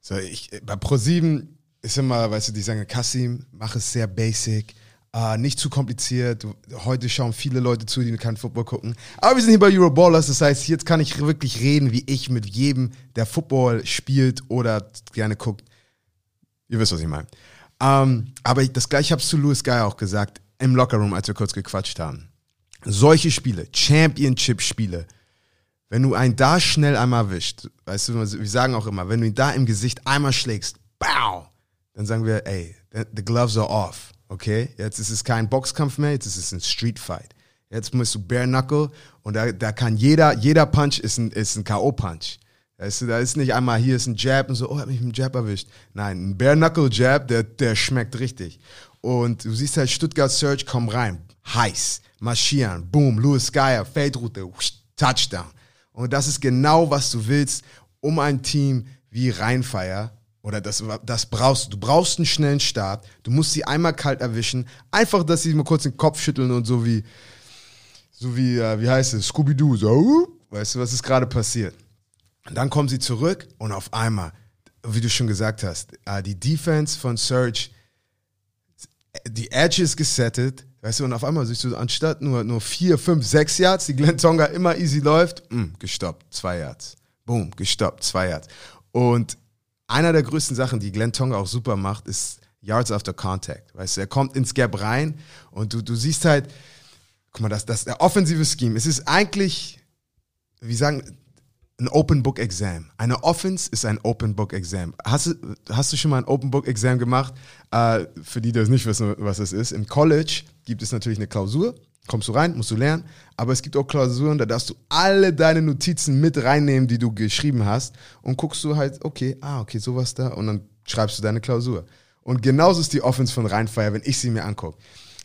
So, ich, bei Pro7 ist immer, weißt du, die sagen, Kassim, mach es sehr basic, äh, nicht zu kompliziert. Heute schauen viele Leute zu, die keinen Football gucken. Aber wir sind hier bei Euroballers, das heißt, jetzt kann ich wirklich reden, wie ich mit jedem, der Football spielt oder gerne guckt. Ihr wisst, was ich meine. Ähm, aber das gleiche habe ich zu Louis Guy auch gesagt, im Lockerroom, als wir kurz gequatscht haben. Solche Spiele, Championship-Spiele, wenn du einen da schnell einmal wischt, weißt du, wir sagen auch immer, wenn du ihn da im Gesicht einmal schlägst, BAU! Dann sagen wir, ey, the gloves are off, okay? Jetzt ist es kein Boxkampf mehr, jetzt ist es ein Street Fight. Jetzt musst du Bare Knuckle und da, da kann jeder, jeder Punch ist ein, ist ein K.O.-Punch. Weißt du, da ist nicht einmal, hier ist ein Jab und so, oh, hab mich mit dem Jab erwischt. Nein, ein Bare Knuckle Jab, der, der schmeckt richtig. Und du siehst halt Stuttgart Search, komm rein, heiß, marschieren, boom, Louis Geyer, Feldroute, Touchdown. Und das ist genau, was du willst, um ein Team wie Rheinfeier oder das, das brauchst du. Du brauchst einen schnellen Start. Du musst sie einmal kalt erwischen. Einfach, dass sie mal kurz den Kopf schütteln und so wie, so wie, äh, wie heißt es, Scooby-Doo, so, weißt du, was ist gerade passiert? Und dann kommen sie zurück und auf einmal, wie du schon gesagt hast, äh, die Defense von Surge, die Edge ist gesettet, weißt du, und auf einmal siehst du, anstatt nur, nur vier, fünf, sechs Yards, die Glenn Tonga immer easy läuft, mh, gestoppt, zwei Yards. Boom, gestoppt, zwei Yards. Und einer der größten Sachen, die Glenn Tonga auch super macht, ist Yards after Contact. Weißt du, er kommt ins Gap rein und du, du siehst halt, guck mal, das, das der offensive Scheme. Es ist eigentlich, wie sagen, ein Open Book Exam. Eine Offense ist ein Open Book Exam. Hast du, hast du schon mal ein Open Book Exam gemacht? Äh, für die, die das nicht wissen, was das ist. Im College gibt es natürlich eine Klausur. Kommst du rein, musst du lernen. Aber es gibt auch Klausuren, da darfst du alle deine Notizen mit reinnehmen, die du geschrieben hast. Und guckst du halt, okay, ah, okay, sowas da. Und dann schreibst du deine Klausur. Und genauso ist die Offense von Rheinfire, wenn ich sie mir angucke.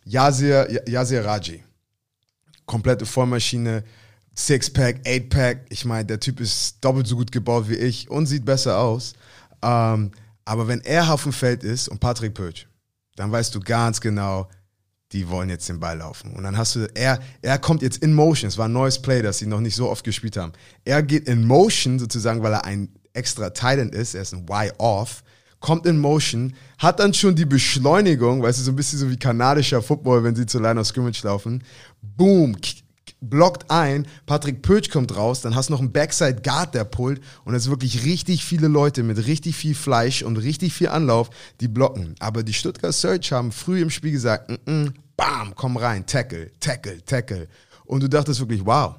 Yasir, Yasir Raji. Komplette Vollmaschine. Sixpack, Eightpack. Ich meine, der Typ ist doppelt so gut gebaut wie ich und sieht besser aus. Ähm, aber wenn er auf dem Feld ist und Patrick Pötsch, dann weißt du ganz genau, die wollen jetzt den Ball laufen. Und dann hast du, er, er kommt jetzt in Motion. Es war ein neues Play, das sie noch nicht so oft gespielt haben. Er geht in Motion sozusagen, weil er ein extra Titan ist. Er ist ein Y-Off. Kommt in Motion, hat dann schon die Beschleunigung, weißt du, so ein bisschen so wie kanadischer Football, wenn sie zur Line of Scrimmage laufen. Boom, blockt ein, Patrick Pötsch kommt raus, dann hast du noch einen Backside Guard, der pullt und es sind wirklich richtig viele Leute mit richtig viel Fleisch und richtig viel Anlauf, die blocken. Aber die Stuttgart Search haben früh im Spiel gesagt, mm -mm, bam, komm rein, tackle, tackle, tackle. Und du dachtest wirklich, wow,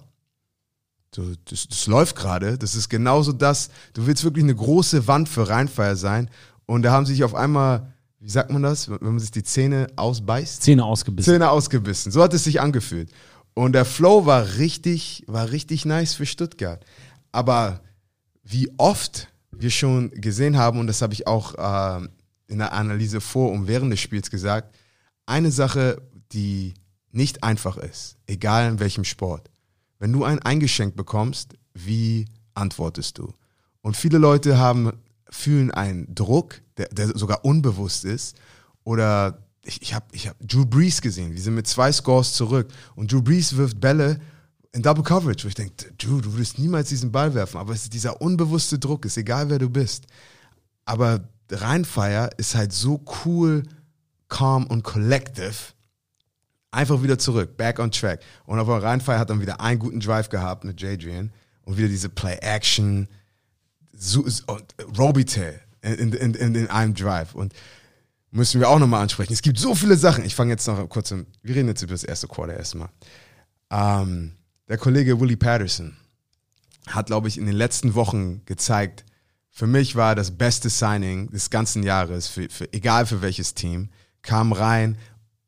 so, das, das läuft gerade, das ist genauso das, du willst wirklich eine große Wand für Rheinfeier sein und da haben sich auf einmal, wie sagt man das, wenn man sich die Zähne ausbeißt? Zähne ausgebissen. Zähne ausgebissen. So hat es sich angefühlt. Und der Flow war richtig, war richtig nice für Stuttgart. Aber wie oft wir schon gesehen haben, und das habe ich auch äh, in der Analyse vor und während des Spiels gesagt, eine Sache, die nicht einfach ist, egal in welchem Sport. Wenn du ein eingeschenkt bekommst, wie antwortest du? Und viele Leute haben, fühlen einen Druck, der, der sogar unbewusst ist, oder ich, ich habe ich hab Drew Brees gesehen. Wir sind mit zwei Scores zurück. Und Drew Brees wirft Bälle in Double Coverage, wo ich denke, Drew, du würdest niemals diesen Ball werfen. Aber es ist dieser unbewusste Druck, ist egal, wer du bist. Aber Rheinfire ist halt so cool, calm und collective. Einfach wieder zurück, back on track. Und auf Rheinfire hat dann wieder einen guten Drive gehabt mit Jadrian. Und wieder diese Play-Action, so, Robitail in, in, in, in einem Drive. Und müssen wir auch nochmal ansprechen. Es gibt so viele Sachen. Ich fange jetzt noch kurz an. Wir reden jetzt über das erste Quarter erstmal. Ähm, der Kollege Willie Patterson hat, glaube ich, in den letzten Wochen gezeigt, für mich war das beste Signing des ganzen Jahres, für, für, egal für welches Team, kam rein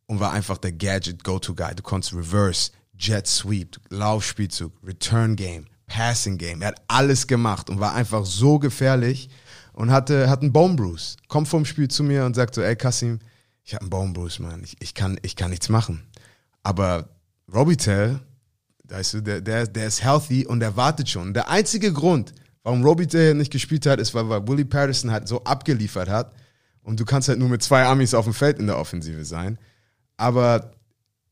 und war einfach der Gadget-Go-To-Guy. Du konntest Reverse, Jet Sweep, Laufspielzug, Return Game, Passing Game. Er hat alles gemacht und war einfach so gefährlich und hatte, hat einen Bone Bruise. Kommt vom Spiel zu mir und sagt so, ey Kassim, ich habe einen Bone Bruise, Mann. Ich, ich, kann, ich kann nichts machen. Aber Robitel, weißt du, der, der, der ist healthy und der wartet schon. Der einzige Grund, warum Robitel nicht gespielt hat, ist, weil, weil Willie Patterson halt so abgeliefert hat. Und du kannst halt nur mit zwei Amis auf dem Feld in der Offensive sein. Aber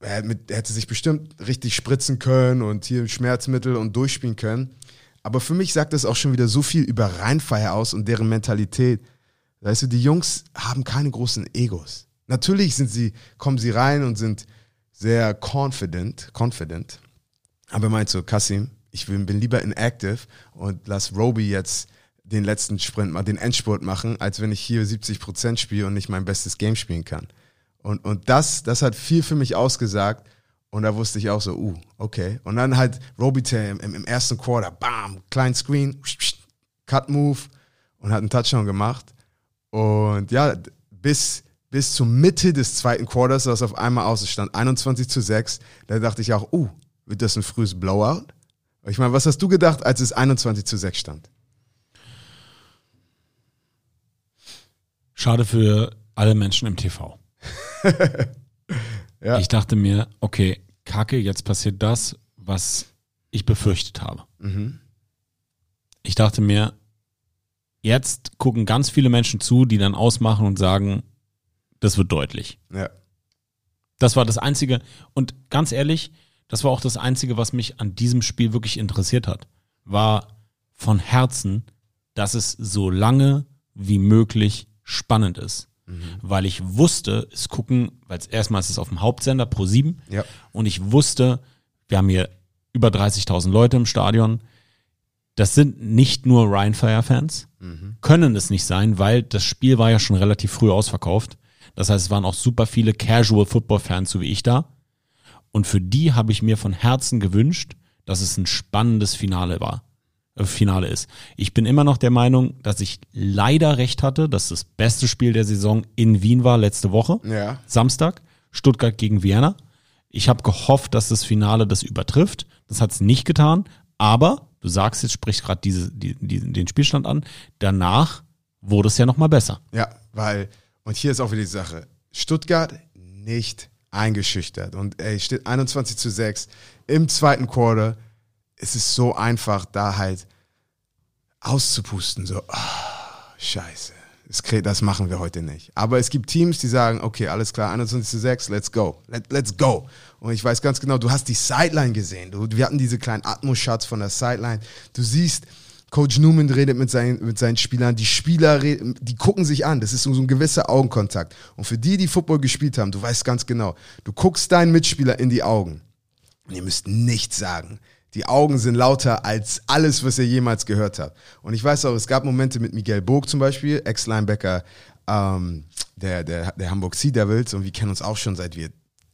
er, er hätte sich bestimmt richtig spritzen können und hier Schmerzmittel und durchspielen können. Aber für mich sagt das auch schon wieder so viel über Rheinfeier aus und deren Mentalität. Weißt du, die Jungs haben keine großen Egos. Natürlich sind sie, kommen sie rein und sind sehr confident, confident. Aber meinst du, Kassim, ich bin, bin lieber inactive und lass Roby jetzt den letzten Sprint mal, den Endspurt machen, als wenn ich hier 70 Prozent spiele und nicht mein bestes Game spielen kann. Und, und das, das hat viel für mich ausgesagt. Und da wusste ich auch so, uh, okay. Und dann halt Robitaille im, im ersten Quarter, bam, klein Screen, Cut Move und hat einen Touchdown gemacht. Und ja, bis, bis zur Mitte des zweiten Quarters sah es auf einmal aus. Es stand 21 zu 6. Da dachte ich auch, uh, wird das ein frühes Blowout? Ich meine, was hast du gedacht, als es 21 zu 6 stand? Schade für alle Menschen im TV. Ja. Ich dachte mir, okay, Kacke, jetzt passiert das, was ich befürchtet habe. Ich dachte mir, jetzt gucken ganz viele Menschen zu, die dann ausmachen und sagen, das wird deutlich. Ja. Das war das Einzige. Und ganz ehrlich, das war auch das Einzige, was mich an diesem Spiel wirklich interessiert hat. War von Herzen, dass es so lange wie möglich spannend ist. Weil ich wusste, es gucken, weil es erstmal ist es auf dem Hauptsender Pro 7 Ja. und ich wusste, wir haben hier über 30.000 Leute im Stadion. Das sind nicht nur Ryan Fire Fans, können es nicht sein, weil das Spiel war ja schon relativ früh ausverkauft. Das heißt, es waren auch super viele Casual Football Fans, so wie ich da. Und für die habe ich mir von Herzen gewünscht, dass es ein spannendes Finale war. Finale ist. Ich bin immer noch der Meinung, dass ich leider recht hatte, dass das beste Spiel der Saison in Wien war letzte Woche. Ja. Samstag. Stuttgart gegen Vienna. Ich habe gehofft, dass das Finale das übertrifft. Das hat es nicht getan. Aber, du sagst jetzt, sprichst gerade diese, die, die, den Spielstand an. Danach wurde es ja nochmal besser. Ja, weil, und hier ist auch wieder die Sache. Stuttgart nicht eingeschüchtert. Und ey, steht 21 zu 6 im zweiten Quarter. Es ist so einfach, da halt auszupusten. So, ah, scheiße. Das, machen wir heute nicht. Aber es gibt Teams, die sagen, okay, alles klar, 21 zu 6, let's go. Let, let's go. Und ich weiß ganz genau, du hast die Sideline gesehen. Du, wir hatten diese kleinen Atmos-Shots von der Sideline. Du siehst, Coach Newman redet mit seinen, mit seinen Spielern, die Spieler, die gucken sich an. Das ist so ein gewisser Augenkontakt. Und für die, die Football gespielt haben, du weißt ganz genau, du guckst deinen Mitspieler in die Augen und ihr müsst nichts sagen. Die Augen sind lauter als alles, was ihr jemals gehört habt. Und ich weiß auch, es gab Momente mit Miguel Burg zum Beispiel, Ex-Linebacker ähm, der, der, der Hamburg Sea Devils und wir kennen uns auch schon seit wir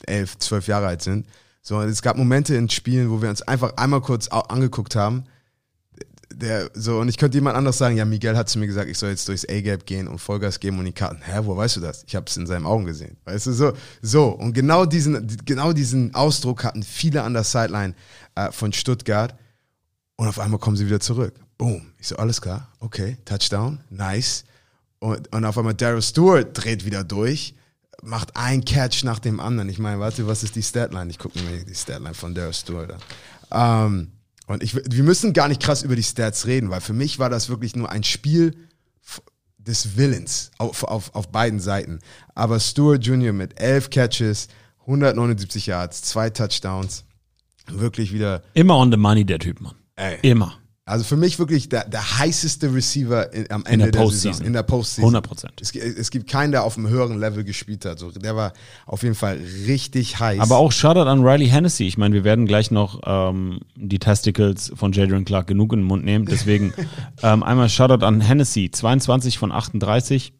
elf, zwölf Jahre alt sind. So, es gab Momente in Spielen, wo wir uns einfach einmal kurz angeguckt haben. Der, so, und ich könnte jemand anderes sagen, ja, Miguel hat zu mir gesagt, ich soll jetzt durchs A-Gap gehen und Vollgas geben und die Karten. Hä, wo weißt du das? Ich habe es in seinen Augen gesehen. Weißt du, so, so. Und genau diesen, genau diesen Ausdruck hatten viele an der Sideline äh, von Stuttgart. Und auf einmal kommen sie wieder zurück. Boom. Ich so, alles klar. Okay, Touchdown. Nice. Und, und auf einmal Daryl Stewart dreht wieder durch, macht ein Catch nach dem anderen. Ich meine, warte, was ist die Statline? Ich gucke mir die Statline von Daryl Stewart an. Ähm, und ich, wir müssen gar nicht krass über die Stats reden, weil für mich war das wirklich nur ein Spiel des Willens auf, auf, auf beiden Seiten. Aber Stewart Jr. mit elf Catches, 179 Yards, zwei Touchdowns, wirklich wieder Immer on the money, der Typ, Mann. Ey. Immer. Also für mich wirklich der, der heißeste Receiver in, am Ende der der, Postseason. Saison. In der Postseason. 100 Prozent. Es, es gibt keinen, der auf einem höheren Level gespielt hat. So, der war auf jeden Fall richtig heiß. Aber auch Shoutout an Riley Hennessy. Ich meine, wir werden gleich noch ähm, die Testicles von Jadrian Clark genug in den Mund nehmen. Deswegen ähm, einmal Shoutout an Hennessy. 22 von 38.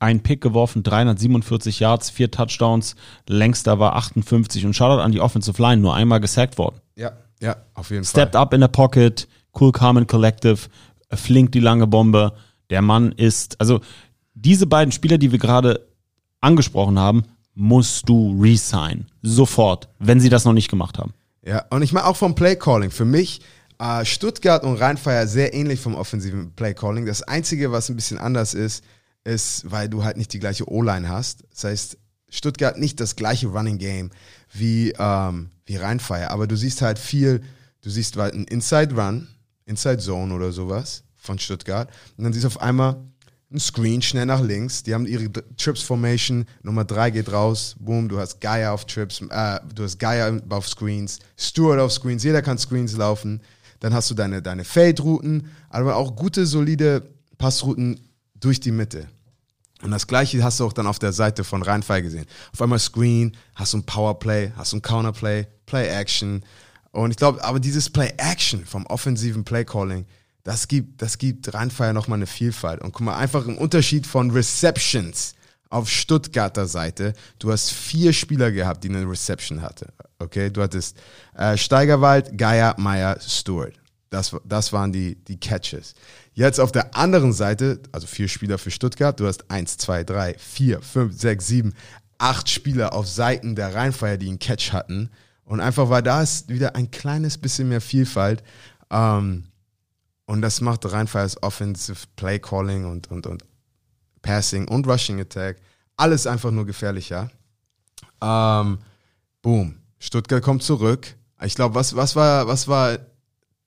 Ein Pick geworfen, 347 Yards, vier Touchdowns. Längster war 58. Und Shoutout an die Offensive Line. Nur einmal gesackt worden. ja, ja, auf jeden Stepped Fall. up in der Pocket, cool, calm and collective, flink die lange Bombe. Der Mann ist, also diese beiden Spieler, die wir gerade angesprochen haben, musst du resign. Sofort, wenn sie das noch nicht gemacht haben. Ja, und ich meine auch vom Playcalling. Für mich äh, Stuttgart und Rheinfeier sehr ähnlich vom offensiven Playcalling. Das Einzige, was ein bisschen anders ist, ist, weil du halt nicht die gleiche O-Line hast. Das heißt, Stuttgart nicht das gleiche Running Game wie, ähm, wie Rheinfeier. Aber du siehst halt viel, du siehst halt einen Inside Run, Inside Zone oder sowas von Stuttgart. Und dann siehst du auf einmal ein Screen schnell nach links. Die haben ihre Trips Formation. Nummer drei geht raus. Boom, du hast Geier auf Trips, äh, du hast Geier auf Screens, Stewart auf Screens. Jeder kann Screens laufen. Dann hast du deine, deine Fade-Routen, aber auch gute, solide Passrouten durch die Mitte. Und das gleiche hast du auch dann auf der Seite von Rheinfall gesehen. Auf einmal Screen, hast du ein Powerplay, hast du ein Counterplay, Play-Action. Und ich glaube, aber dieses Play-Action vom offensiven Play-Calling, das gibt, das gibt Rheinfall nochmal eine Vielfalt. Und guck mal, einfach im Unterschied von Receptions auf Stuttgarter Seite, du hast vier Spieler gehabt, die eine Reception hatte. Okay, du hattest äh, Steigerwald, Geier, Meier, Stewart. Das, das waren die, die Catches. Jetzt auf der anderen Seite, also vier Spieler für Stuttgart, du hast eins, zwei, drei, vier, fünf, sechs, sieben, acht Spieler auf Seiten der Rheinfeier, die einen Catch hatten. Und einfach weil da ist wieder ein kleines bisschen mehr Vielfalt. Ähm, und das macht Rheinfeiers Offensive Play Calling und, und, und Passing und Rushing Attack alles einfach nur gefährlicher. Ähm, boom. Stuttgart kommt zurück. Ich glaube, was, was war, was war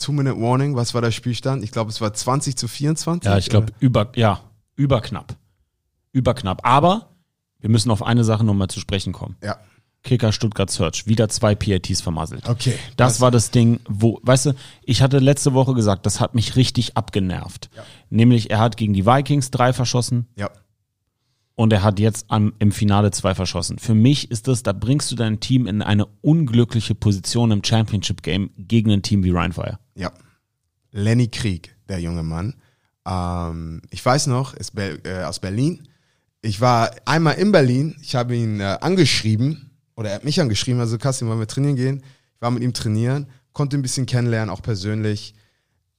Two-Minute-Warning? Was war der Spielstand? Ich glaube, es war 20 zu 24. Ja, ich glaube, über, ja, überknapp. Überknapp. Aber wir müssen auf eine Sache nochmal zu sprechen kommen. Ja. Kicker Stuttgart Search, wieder zwei PATs vermasselt. Okay. Das war das Ding, wo, weißt du, ich hatte letzte Woche gesagt, das hat mich richtig abgenervt. Ja. Nämlich, er hat gegen die Vikings drei verschossen Ja. Und er hat jetzt am, im Finale zwei verschossen. Für mich ist das, da bringst du dein Team in eine unglückliche Position im Championship Game gegen ein Team wie Rheinfire. Ja. Lenny Krieg, der junge Mann. Ähm, ich weiß noch, ist Be äh, aus Berlin. Ich war einmal in Berlin. Ich habe ihn äh, angeschrieben oder er hat mich angeschrieben. Also Kassim, wollen wir trainieren gehen? Ich war mit ihm trainieren, konnte ein bisschen kennenlernen, auch persönlich.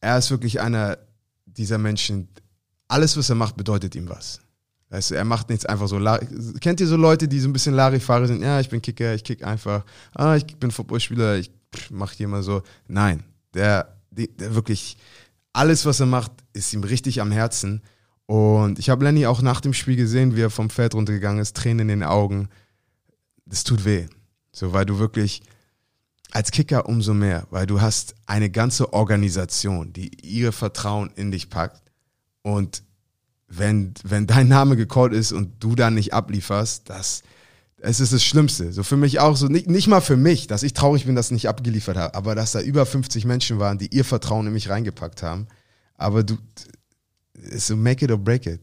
Er ist wirklich einer dieser Menschen. Alles, was er macht, bedeutet ihm was. Weißt du, er macht nichts einfach so. Kennt ihr so Leute, die so ein bisschen Larifari sind? Ja, ich bin Kicker, ich kick einfach. Ah, ich bin Footballspieler, ich mach hier mal so. Nein, der, der wirklich, alles, was er macht, ist ihm richtig am Herzen. Und ich habe Lenny auch nach dem Spiel gesehen, wie er vom Feld runtergegangen ist, Tränen in den Augen. Das tut weh. So, weil du wirklich, als Kicker umso mehr, weil du hast eine ganze Organisation, die ihr Vertrauen in dich packt. Und wenn, wenn dein Name gecallt ist und du dann nicht ablieferst, das, es ist das Schlimmste. So für mich auch so, nicht, nicht mal für mich, dass ich traurig bin, dass ich nicht abgeliefert habe, aber dass da über 50 Menschen waren, die ihr Vertrauen in mich reingepackt haben. Aber du, ist so make it or break it.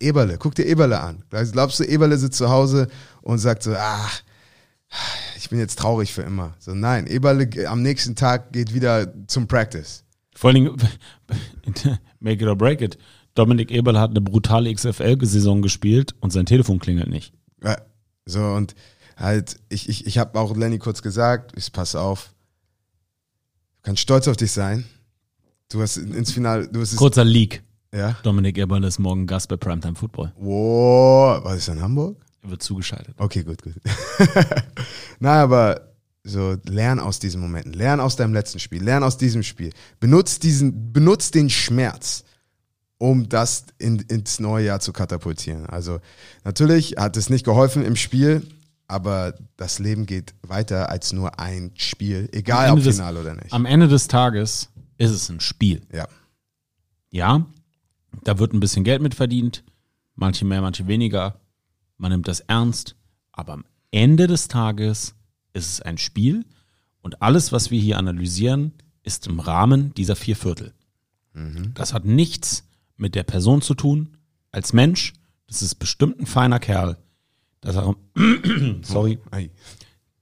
Eberle, guck dir Eberle an. Glaubst du, Eberle sitzt zu Hause und sagt so, ach, ich bin jetzt traurig für immer. So, nein, Eberle am nächsten Tag geht wieder zum Practice. Vor allen Dingen, make it or break it. Dominik Eberle hat eine brutale XFL-Saison gespielt und sein Telefon klingelt nicht. Ja, so und halt, ich, ich, ich habe auch Lenny kurz gesagt, ich pass auf, du kannst stolz auf dich sein. Du hast ins Finale, du hast es, Kurzer Leak. ja. Dominik Eberle ist morgen Gast bei Primetime Football. Wow, was ist in Hamburg? Er wird zugeschaltet. Okay, gut, gut. Na, aber so lern aus diesen Momenten, lern aus deinem letzten Spiel, lern aus diesem Spiel. Benutz diesen, benutz den Schmerz, um das in, ins neue Jahr zu katapultieren. Also natürlich hat es nicht geholfen im Spiel, aber das Leben geht weiter als nur ein Spiel, egal Am ob Ende des- oder nicht. Am Ende des Tages ist es ein Spiel. Ja, Ja, da wird ein bisschen Geld mit verdient, manche mehr, manche weniger. Man nimmt das ernst, aber am Ende des Tages ist es ein Spiel und alles, was wir hier analysieren, ist im Rahmen dieser vier Viertel. Das hat nichts mit der Person zu tun als Mensch. Das ist bestimmt ein feiner Kerl. Das sorry,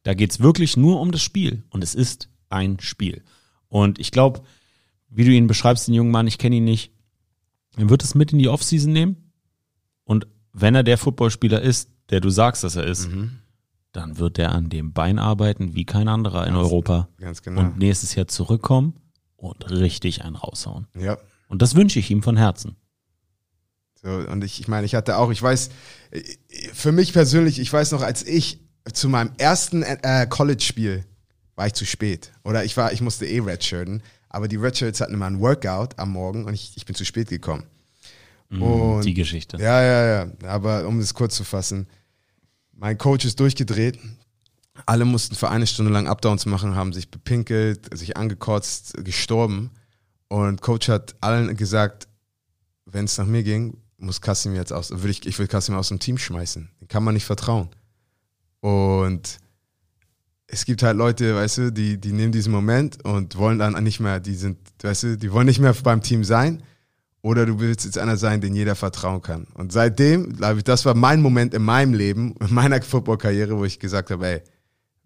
da geht's wirklich nur um das Spiel und es ist ein Spiel. Und ich glaube, wie du ihn beschreibst, den jungen Mann, ich kenne ihn nicht, er wird es mit in die Offseason nehmen und wenn er der Footballspieler ist, der du sagst, dass er ist, dann wird er an dem Bein arbeiten wie kein anderer in Europa ganz genau. und nächstes Jahr zurückkommen und richtig einen raushauen. ja. Und das wünsche ich ihm von Herzen. So, und ich, ich meine, ich hatte auch, ich weiß, für mich persönlich, ich weiß noch, als ich zu meinem ersten äh, College-Spiel war ich zu spät. Oder ich war, ich musste eh redshirten, aber die Redshirts hatten immer ein Workout am Morgen und ich, ich bin zu spät gekommen. Und die Geschichte. ja, ja, ja. Aber um es kurz zu fassen, mein Coach ist durchgedreht. Alle mussten für eine Stunde lang Updowns machen, haben sich bepinkelt, sich angekotzt, gestorben. Und Coach hat allen gesagt, wenn es nach mir ging, muss Kassim jetzt aus, würde ich, ich will Kassim aus dem Team schmeißen. Den kann man nicht vertrauen. Und es gibt halt Leute, weißt du, die, die nehmen diesen Moment und wollen dann nicht mehr, die sind, weißt du, die wollen nicht mehr beim Team sein. Oder du willst jetzt einer sein, den jeder vertrauen kann. Und seitdem, glaube ich, das war mein Moment in meinem Leben, in meiner Footballkarriere, wo ich gesagt habe, ey,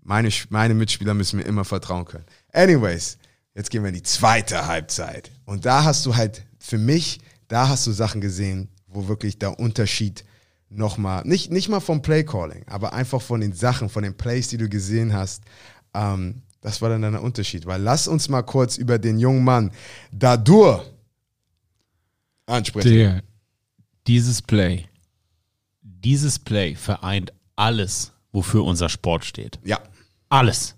meine, meine Mitspieler müssen mir immer vertrauen können. Anyways, jetzt gehen wir in die zweite Halbzeit. Und da hast du halt, für mich, da hast du Sachen gesehen, wo wirklich der Unterschied nochmal, nicht, nicht mal vom Playcalling, aber einfach von den Sachen, von den Plays, die du gesehen hast, ähm, das war dann der Unterschied. Weil lass uns mal kurz über den jungen Mann Dadur ansprechen. Der, dieses Play, dieses Play vereint alles, wofür unser Sport steht. Ja. Alles.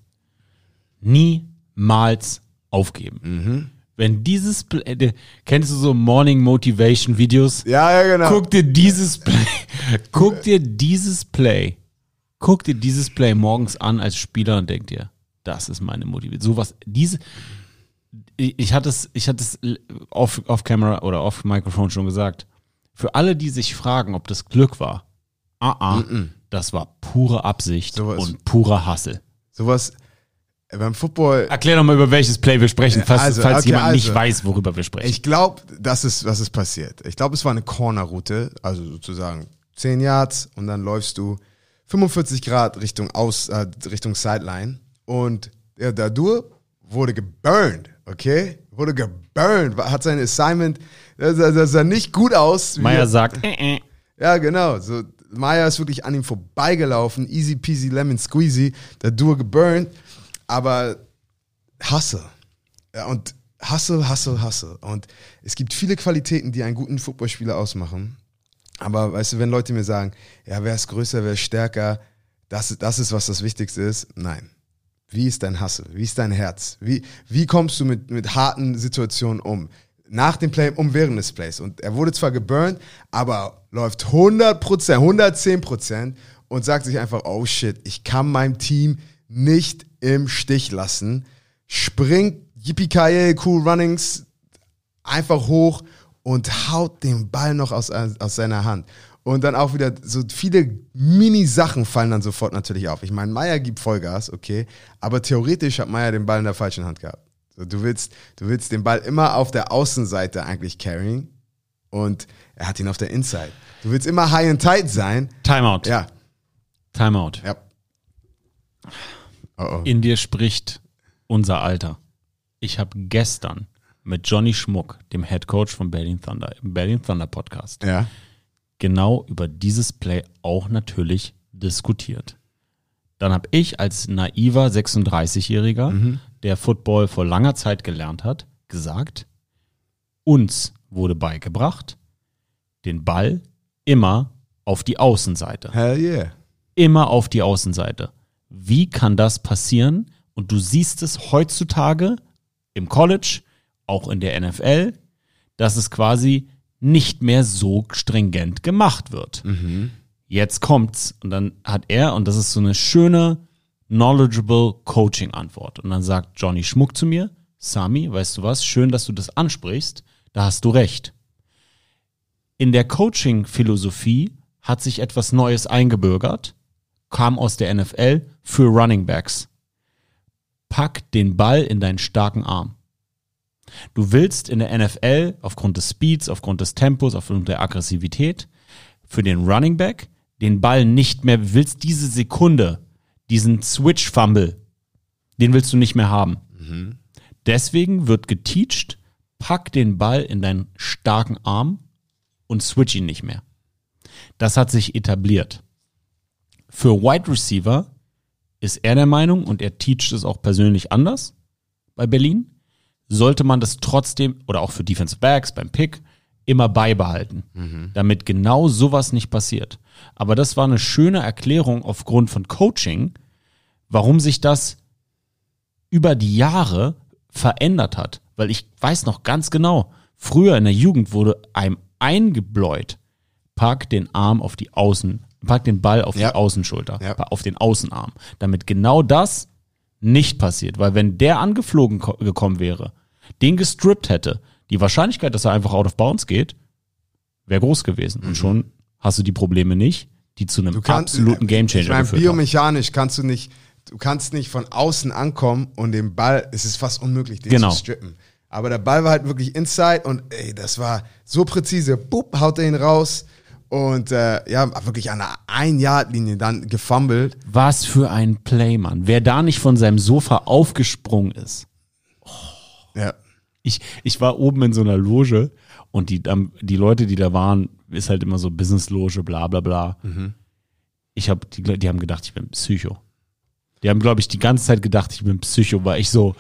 Niemals aufgeben. Wenn dieses Play, äh, kennst du so Morning Motivation Videos? Ja, ja, genau. Guck dir dieses Play, guck dir dieses Play, guck dir dieses Play morgens an als Spieler und denk dir, das ist meine Motivation. Sowas, diese, ich hatte es, ich hatte es off, off Camera oder off Mikrofon schon gesagt. Für alle, die sich fragen, ob das Glück war, ah, ah, das war pure Absicht Sowas- und purer Hassel. Sowas beim Football. Erklär doch mal, über welches Play wir sprechen, falls, Also, falls okay, jemand nicht also. weiß, worüber wir sprechen. Ich glaube, das ist, was ist passiert. Ich glaube, es war eine Corner-Route, also sozusagen 10 Yards und dann läufst du 45 Grad Richtung Aus, äh, Richtung Sideline und der Dadur wurde geburnt, okay? Wurde geburnt, war- hat sein Assignment, das, sah- das sah nicht gut aus. Meier sagt, äh, äh. Ja, genau. So, Maya ist wirklich an ihm vorbeigelaufen. Easy peasy lemon squeezy. Der Dur geburnt. Aber Hustle. Und Hustle, Hustle, Hustle. Und es gibt viele Qualitäten, die einen guten Footballspieler ausmachen. Aber weißt du, wenn Leute mir sagen, ja, wer ist größer, wer ist stärker, das, das ist, was das Wichtigste ist. Nein. Wie ist dein Hustle? Wie ist dein Herz? Wie, wie kommst du mit, mit harten Situationen um? Nach dem Play, um während des Plays. Und er wurde zwar geburnt, aber läuft 100%, 110% und sagt sich einfach, oh shit, ich kann meinem Team nicht im Stich lassen. Springt, yippie cool runnings, einfach hoch und haut den Ball noch aus, aus seiner Hand. Und dann auch wieder so viele Mini-Sachen fallen dann sofort natürlich auf. Ich meine, Meier gibt Vollgas, okay, aber theoretisch hat Meier den Ball in der falschen Hand gehabt. So, du, willst, du willst den Ball immer auf der Außenseite eigentlich carryen und er hat ihn auf der Inside. Du willst immer high and tight sein. Timeout. Ja, Timeout. ja. Oh, oh. In dir spricht unser Alter. Ich habe gestern mit Johnny Schmuck, dem Head Coach von Berlin Thunder, im Berlin Thunder Podcast, Ja. genau über dieses Play auch natürlich diskutiert. Dann habe ich als naiver 36-Jähriger, der Football vor langer Zeit gelernt hat, gesagt, uns wurde beigebracht, den Ball immer auf die Außenseite Hell yeah. immer auf die Außenseite. Wie kann das passieren? Und du siehst es heutzutage im College, auch in der NFL, dass es quasi nicht mehr so stringent gemacht wird. Jetzt kommt's und dann hat er, und das ist so eine schöne, knowledgeable Coaching-Antwort. Und dann sagt Johnny Schmuck zu mir, Sami, weißt du was, schön, dass du das ansprichst, da hast du recht. In der Coaching-Philosophie hat sich etwas Neues eingebürgert, kam aus der NFL für Running Backs. Pack den Ball in deinen starken Arm. Du willst in der NFL aufgrund des Speeds, aufgrund des Tempos, aufgrund der Aggressivität für den Running Back den Ball nicht mehr, willst diese Sekunde, diesen Switch-Fumble, den willst du nicht mehr haben. Deswegen wird geteacht, pack den Ball in deinen starken Arm und switch ihn nicht mehr. Das hat sich etabliert. Für Wide Receiver ist er der Meinung, und er teacht es auch persönlich anders bei Berlin, sollte man das trotzdem, oder auch für Defensive Backs beim Pick, immer beibehalten, damit genau sowas nicht passiert. Aber das war eine schöne Erklärung aufgrund von Coaching, warum sich das über die Jahre verändert hat. Weil ich weiß noch ganz genau, früher in der Jugend wurde einem eingebläut, pack den Arm auf die Außen, pack den Ball auf Ja. die Außenschulter, Ja. auf den Außenarm, damit genau das nicht passiert. Weil wenn der angeflogen ko- gekommen wäre, den gestrippt hätte, die Wahrscheinlichkeit, dass er einfach out of bounds geht, wäre groß gewesen. Und schon hast du die Probleme nicht, die zu einem absoluten Gamechanger Ich meine, geführt haben. biomechanisch kannst du nicht, du kannst nicht von außen ankommen und den Ball, es ist fast unmöglich, den Genau. zu strippen. Aber der Ball war halt wirklich inside und ey, das war so präzise. Boop, haut er ihn raus und äh, ja, wirklich an der Ein-Yard-Linie dann gefummelt. Was für ein Play, Mann. Wer da nicht von seinem Sofa aufgesprungen ist. Ja. Ich, ich war oben in so einer Loge und die, ähm, die Leute, die da waren, ist halt immer so Business-Loge, bla bla bla. Ich hab, die, die haben gedacht, ich bin Psycho. Die haben, glaube ich, die ganze Zeit gedacht, ich bin Psycho, weil ich so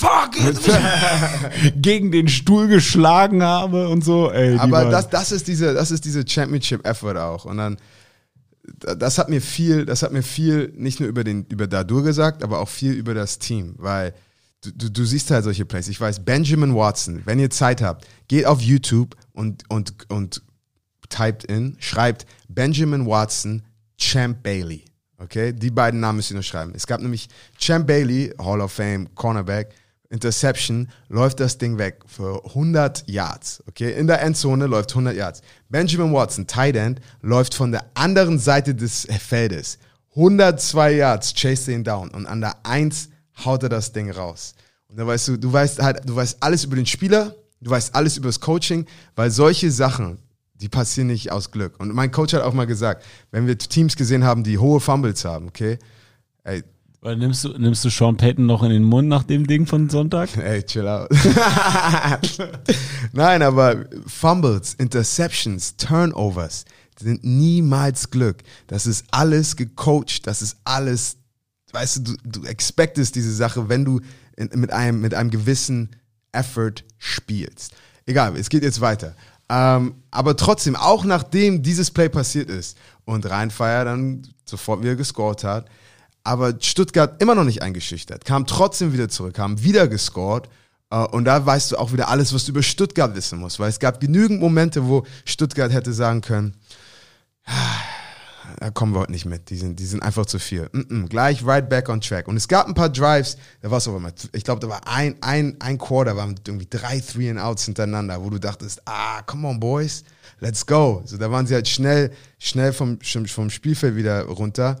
fuck gegen den Stuhl geschlagen habe und so. Ey, Aber das, das ist diese, das ist diese Championship-Effort auch. Und dann, das hat mir viel, das hat mir viel nicht nur über den, über Dadur gesagt, aber auch viel über das Team, weil du, du, du siehst halt solche Plays. Ich weiß, Benjamin Watson, wenn ihr Zeit habt, geht auf YouTube und, und, und typt in, schreibt Benjamin Watson Champ Bailey. Okay, die beiden Namen müsst ihr nur schreiben. Es gab nämlich Champ Bailey, Hall of Fame, Cornerback, Interception, läuft das Ding weg für 100 Yards. Okay, in der Endzone läuft 100 Yards. Benjamin Watson, Tight End, läuft von der anderen Seite des Feldes. 102 Yards, chase ihn down und an der 1 haut er das Ding raus. Und da weißt du, du weißt halt, du weißt alles über den Spieler, du weißt alles über das Coaching, weil solche Sachen, die passieren nicht aus Glück. Und mein Coach hat auch mal gesagt, wenn wir Teams gesehen haben, die hohe Fumbles haben, okay, ey, Weil nimmst du, nimmst du Sean Payton noch in den Mund nach dem Ding von Sonntag? Ey, chill out. Nein, aber Fumbles, Interceptions, Turnovers sind niemals Glück. Das ist alles gecoacht, das ist alles, weißt du, du, du expectest diese Sache, wenn du in, mit, einem, mit einem gewissen Effort spielst. Egal, es geht jetzt weiter. Ähm, aber trotzdem, auch nachdem dieses Play passiert ist und Rheinfeier dann sofort wieder gescored hat, aber Stuttgart immer noch nicht eingeschüchtert, kam trotzdem wieder zurück, haben wieder gescored. Äh, Und da weißt du auch wieder alles, was du über Stuttgart wissen musst, weil es gab genügend Momente, wo Stuttgart hätte sagen können, "Ah, da kommen wir heute nicht mit, die sind, die sind einfach zu viel. Mm -mm, gleich right back on track. Und es gab ein paar Drives, da war es aber mal, ich glaube, da war ein, ein, ein Quarter, waren irgendwie drei Three and Outs hintereinander, wo du dachtest, ah, come on, boys, let's go. So, da waren sie halt schnell, schnell vom, vom Spielfeld wieder runter.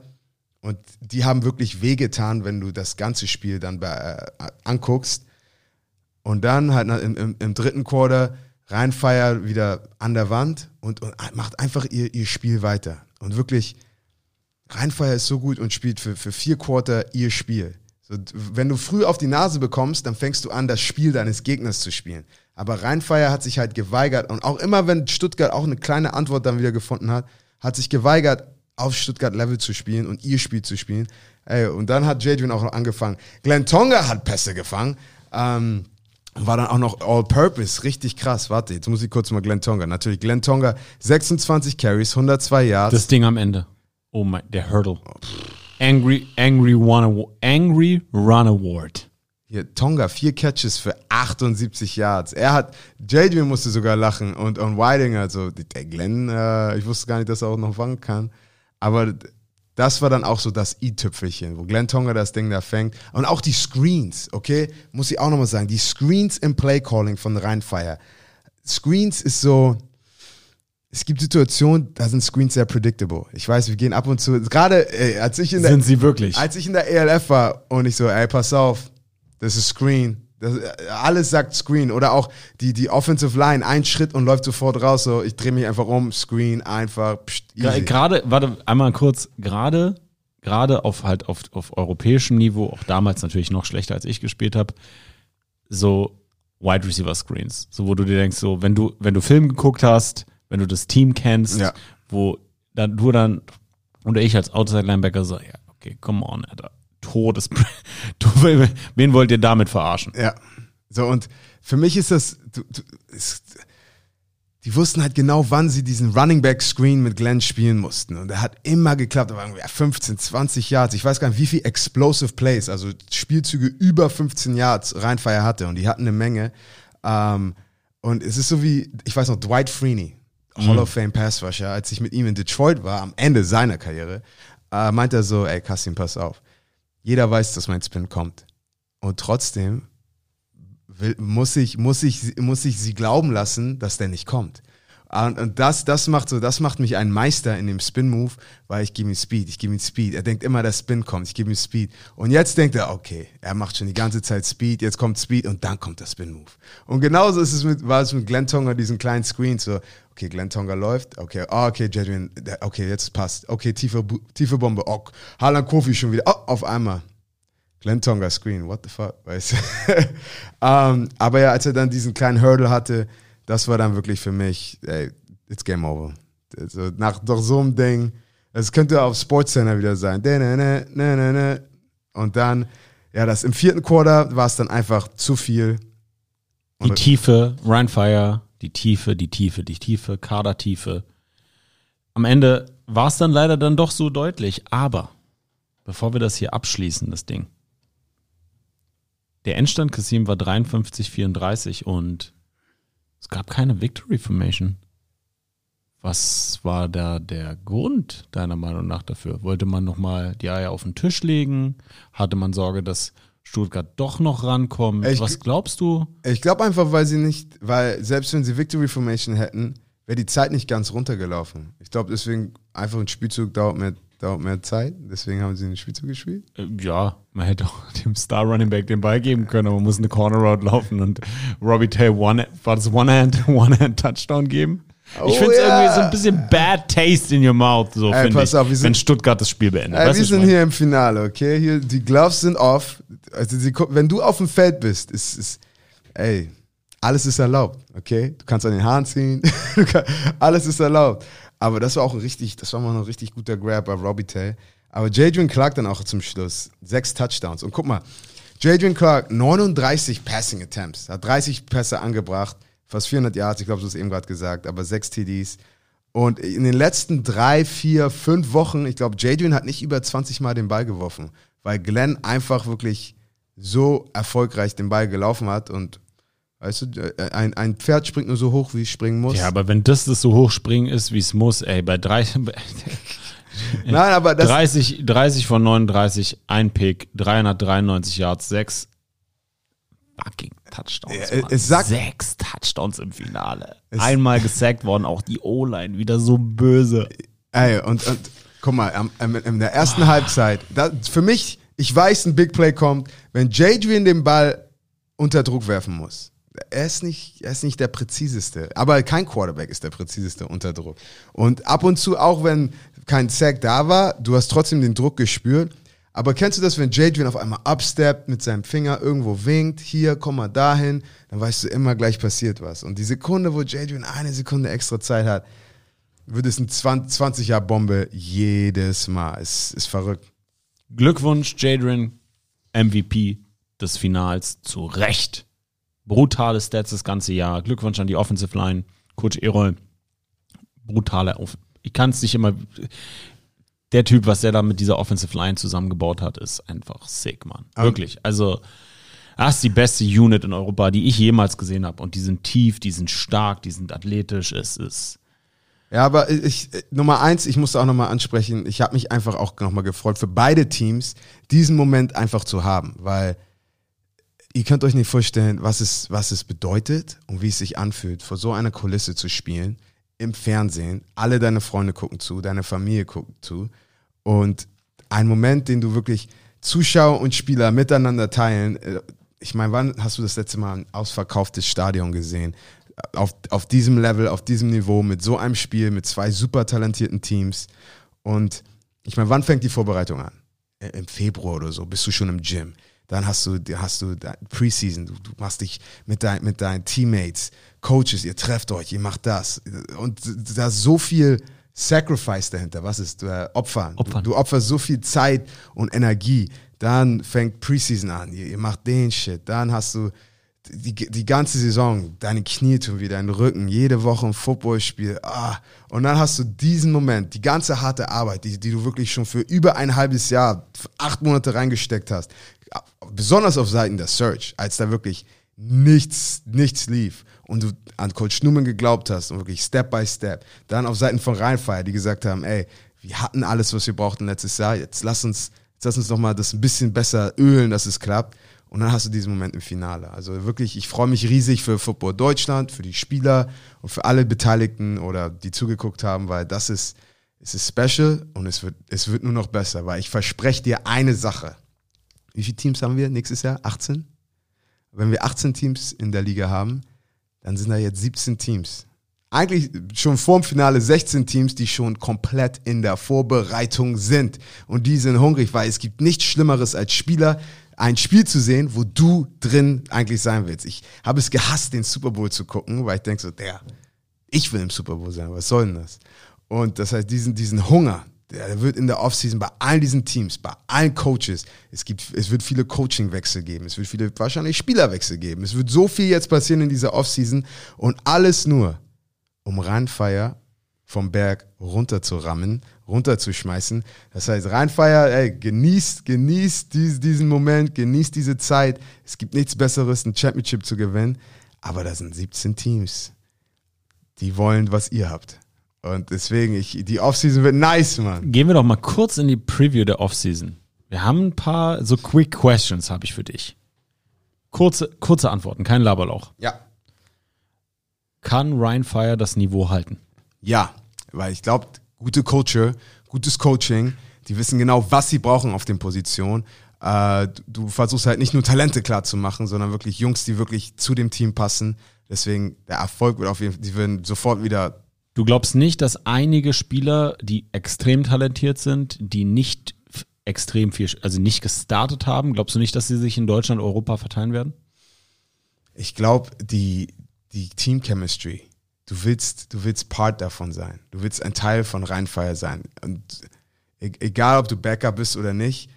Und die haben wirklich wehgetan, wenn du das ganze Spiel dann bei, äh, anguckst. Und dann halt im, im, im dritten Quarter Rheinfeier wieder an der Wand und, und macht einfach ihr, ihr Spiel weiter. Und wirklich, Rheinfeier ist so gut und spielt für, für vier Quarter ihr Spiel. So, wenn du früh auf die Nase bekommst, dann fängst du an, das Spiel deines Gegners zu spielen. Aber Rheinfeier hat sich halt geweigert und auch immer, wenn Stuttgart auch eine kleine Antwort dann wieder gefunden hat, hat sich geweigert, auf Stuttgart-Level zu spielen und ihr Spiel zu spielen. Ey, und dann hat Jadrian auch noch angefangen. Glenn Tonga hat Pässe gefangen. Ähm, war dann auch noch All-Purpose, richtig krass. Warte, jetzt muss ich kurz mal Glenn Tonga. Natürlich, Glenn Tonga, 26 Carries, 102 Yards. Das Ding am Ende. Oh mein, der Hurdle. Angry, angry Run Award. Angry Run Award. Hier, Tonga, vier Catches für 78 Yards. Er hat, Jadrian musste sogar lachen und, und Whiting, also der Glenn, äh, ich wusste gar nicht, dass er auch noch fangen kann. Aber das war dann auch so das i-Tüpfelchen, wo Glenn Tonga das Ding da fängt. Und auch die Screens, okay, muss ich auch nochmal sagen, die Screens im Playcalling von Rheinfire. Screens ist so, es gibt Situationen, da sind Screens sehr predictable. Ich weiß, wir gehen ab und zu, gerade ey, als ich in der, Sind sie wirklich? als ich in der ELF war und ich so, ey, pass auf, das ist Screen. Das, alles sagt Screen. Oder auch die, die Offensive Line, ein Schritt und läuft sofort raus. So, ich drehe mich einfach um, Screen, einfach. Gerade, warte, einmal kurz, gerade, gerade auf halt auf, auf europäischem Niveau, auch damals natürlich noch schlechter als ich gespielt habe, so Wide Receiver Screens. So, wo du dir denkst, so, wenn du, wenn du Film geguckt hast, wenn du das Team kennst, Ja. wo dann du dann oder ich als Outside Linebacker so, ja, okay, come on, Alter. Todes, du, wen wollt ihr damit verarschen? Ja. So, und für mich ist das, du, du, es, die wussten halt genau, wann sie diesen Running Back Screen mit Glenn spielen mussten. Und er hat immer geklappt. Da waren irgendwie 15, 20 Yards. Ich weiß gar nicht, wie viel Explosive Plays, also Spielzüge über 15 Yards Rheinfire hatte. Und die hatten eine Menge. Ähm, und es ist so wie, ich weiß noch, Dwight Freeney, Hall of Fame Pass Rusher, als ich mit ihm in Detroit war, am Ende seiner Karriere, äh, meint er so, ey, Kassim, pass auf. Jeder weiß, dass mein Spin kommt. Und trotzdem will, muss, ich, muss, ich, muss ich sie glauben lassen, dass der nicht kommt. Und, das, das, macht so, das macht mich ein Meister in dem Spin-Move, weil ich gebe ihm Speed, ich gebe ihm Speed. Er denkt immer, der Spin kommt, ich gebe ihm Speed. Und jetzt denkt er, okay, er macht schon die ganze Zeit Speed, jetzt kommt Speed und dann kommt der Spin-Move. Und genauso ist es mit, war es mit Glenn Tonga, diesen kleinen Screen, so, okay, Glenn Tonga läuft, okay, ah, okay, Jadrian, der- okay, jetzt passt, okay, tiefe, tiefe Bombe, oh, Harlan Kofi schon wieder, oh, auf einmal. Glenn Tonga Screen, what the fuck, weißt du? ähm, aber ja, als er dann diesen kleinen Hurdle hatte, das war dann wirklich für mich, ey, it's game over. Also nach doch so einem Ding, es könnte auf Sportscenter wieder sein. Und dann, ja, das im vierten Quarter war es dann einfach zu viel. Die Tiefe, Rheinfire, die Tiefe, die Tiefe, die Tiefe, Kadertiefe. Am Ende war es dann leider dann doch so deutlich, aber bevor wir das hier abschließen, das Ding. Der Endstand Kassim war 53, 34 und es gab keine Victory Formation. Was war da der Grund deiner Meinung nach dafür? Wollte man nochmal die Eier auf den Tisch legen? Hatte man Sorge, dass Stuttgart doch noch rankommt? Ich- Was glaubst du? Ich glaube einfach, weil sie nicht, weil selbst wenn sie Victory Formation hätten, wäre die Zeit nicht ganz runtergelaufen. Ich glaube, deswegen einfach ein Spielzug dauert mehr, dauert mehr Zeit. Deswegen haben sie einen Spielzug gespielt. Äh, Ja, man hätte auch dem Star Running Back den Ball geben können, aber man muss eine Corner Route laufen und Robbie Taylor one, war das One-Hand, One-Hand-Touchdown geben. Oh, ich finde es ja. irgendwie so ein bisschen bad taste in your mouth, so finde pass ich, auf, wir sind- wenn Stuttgart das Spiel beendet. Ey, wir sind hier im Finale, okay? Hier, die Gloves sind off. Also gu- wenn du auf dem Feld bist, ist, ist ey, alles ist erlaubt, okay? Du kannst an den Haaren ziehen, alles ist erlaubt. Aber das war auch ein richtig, das war mal ein richtig guter Grab bei Robbie Tay. Aber Jadrian Clark dann auch zum Schluss. Sechs Touchdowns. Und guck mal, Jadrian Clark, 39 Passing Attempts, hat 30 Pässe angebracht, fast 400 Yards, ich glaube, du hast eben gerade gesagt, aber sechs TDs. Und in den letzten drei, vier, fünf Wochen, ich glaube, Jadrian hat nicht über 20 Mal den Ball geworfen, weil Glenn einfach wirklich so erfolgreich den Ball gelaufen hat und weißt du, äh, ein, ein Pferd springt nur so hoch, wie es springen muss. Ja, aber wenn das das so hochspringen ist, wie es muss, ey, bei drei, Nein, aber das, 30, 30 von 39, ein Pick, 393 Yards, sechs fucking Touchdowns. Ja, Mann. es sagt- sechs Touchdowns im Finale. Einmal gesackt worden, auch die O-Line wieder so böse. Ey, und, und guck mal, in der ersten Halbzeit, da, für mich, ich weiß, ein Big Play kommt, wenn Jadrian den Ball unter Druck werfen muss. Er ist, nicht, er ist nicht der präziseste, aber kein Quarterback ist der präziseste unter Druck. Und ab und zu, auch wenn kein Sack da war, du hast trotzdem den Druck gespürt. Aber kennst du das, wenn Jadrian auf einmal upsteppt, mit seinem Finger irgendwo winkt, hier, komm mal dahin, dann weißt du immer gleich passiert was. Und die Sekunde, wo Jadrian eine Sekunde extra Zeit hat, wird es eine 20-Jahr-Bombe jedes Mal. Es ist verrückt. Glückwunsch, Jadrian, MVP des Finals, zu Recht. Brutale Stats das ganze Jahr. Glückwunsch an die Offensive Line. Coach Erol, brutale Auf Ich kann es nicht immer. Der Typ, was der da mit dieser Offensive Line zusammengebaut hat, ist einfach sick, Mann. Wirklich. Also, das ist die beste Unit in Europa, die ich jemals gesehen habe. Und die sind tief, die sind stark, die sind athletisch. Es ist. Ja, aber ich, Nummer eins, ich musste auch nochmal ansprechen, ich habe mich einfach auch nochmal gefreut, für beide Teams diesen Moment einfach zu haben, weil ihr könnt euch nicht vorstellen, was es, was es bedeutet und wie es sich anfühlt, vor so einer Kulisse zu spielen, im Fernsehen, alle deine Freunde gucken zu, deine Familie guckt zu und ein Moment, den du wirklich Zuschauer und Spieler miteinander teilen. äh, Ich meine, wann hast du das letzte Mal ein ausverkauftes Stadion gesehen? Auf, auf diesem Level, auf diesem Niveau, mit so einem Spiel, mit zwei super talentierten Teams. Und ich meine, wann fängt die Vorbereitung an? Im Februar oder so, bist du schon im Gym. Dann hast du, hast du Preseason, du, du machst dich mit, dein, mit deinen Teammates, Coaches, ihr trefft euch, ihr macht das. Und da ist so viel Sacrifice dahinter. Was ist äh, Opfern? Opfern. Du, du opferst so viel Zeit und Energie. Dann fängt Preseason an, ihr, ihr macht den Shit. Dann hast du die, die ganze Saison, deine Knie tun weh, deinen Rücken, jede Woche ein Footballspiel. Ah. Und dann hast du diesen Moment, die ganze harte Arbeit, die, die du wirklich schon für über ein halbes Jahr, acht Monate reingesteckt hast. Besonders auf Seiten der Search, als da wirklich nichts, nichts lief und du an Coach Newman geglaubt hast und wirklich Step by Step. Dann auf Seiten von Rheinfire, die gesagt haben, ey, wir hatten alles, was wir brauchten letztes Jahr, jetzt lass uns, jetzt lass uns noch mal das ein bisschen besser ölen, dass es klappt. Und dann hast du diesen Moment im Finale. Also wirklich, ich freue mich riesig für Football Deutschland, für die Spieler und für alle Beteiligten oder die zugeguckt haben, weil das ist, es ist special und es wird, es wird nur noch besser, weil ich verspreche dir eine Sache. Wie viele Teams haben wir nächstes Jahr? 18? Wenn wir 18 Teams in der Liga haben, dann sind da jetzt 17 Teams. Eigentlich schon vor dem Finale 16 Teams, die schon komplett in der Vorbereitung sind. Und die sind hungrig, weil es gibt nichts Schlimmeres als Spieler, ein Spiel zu sehen, wo du drin eigentlich sein willst. Ich habe es gehasst, den Super Bowl zu gucken, weil ich denke so, der, ich will im Super Bowl sein, was soll denn das? Und das heißt, diesen, diesen Hunger, der wird in der Offseason bei all diesen Teams, bei allen Coaches, es, gibt, es wird viele Coachingwechsel geben, es wird viele wahrscheinlich Spielerwechsel geben. Es wird so viel jetzt passieren in dieser Offseason und alles nur, um Rheinfeier vom Berg runterzurammen, runterzuschmeißen. Das heißt, Rheinfeier, ey, genießt, genießt dies, diesen Moment, genießt diese Zeit. Es gibt nichts Besseres, ein Championship zu gewinnen. Aber da sind 17 Teams, die wollen, was ihr habt. Und deswegen, ich, die Offseason wird nice, Mann. Gehen wir doch mal kurz in die Preview der Offseason. Wir haben ein paar so Quick Questions habe ich für dich. Kurze, kurze Antworten, kein Laberlauch. Ja. Kann Ryan Fire das Niveau halten? Ja, weil ich glaube, gute Culture, gutes Coaching, die wissen genau, was sie brauchen auf den Positionen. Äh, du, versuchst halt nicht nur Talente klar zu machen, sondern wirklich Jungs, die wirklich zu dem Team passen. Deswegen, der Erfolg wird auf jeden Fall, die werden sofort wieder. Du glaubst nicht, dass einige Spieler, die extrem talentiert sind, die nicht extrem viel, also nicht gestartet haben, glaubst du nicht, dass sie sich in Deutschland, Europa verteilen werden? Ich glaube, die, die Team Chemistry, du willst, du willst Part davon sein. Du willst ein Teil von Rheinfire sein. Und e- egal, ob du Backup bist oder nicht,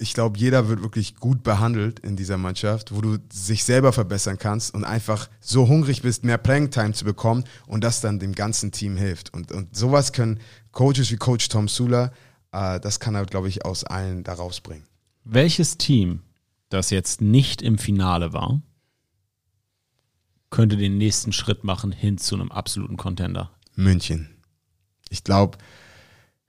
ich glaube, jeder wird wirklich gut behandelt in dieser Mannschaft, wo du sich selber verbessern kannst und einfach so hungrig bist, mehr Playing Time zu bekommen und das dann dem ganzen Team hilft. Und, und sowas können Coaches wie Coach Tom Sula, äh, das kann er, glaube ich, aus allen da rausbringen. Welches Team, das jetzt nicht im Finale war, könnte den nächsten Schritt machen hin zu einem absoluten Contender? München. Ich glaube,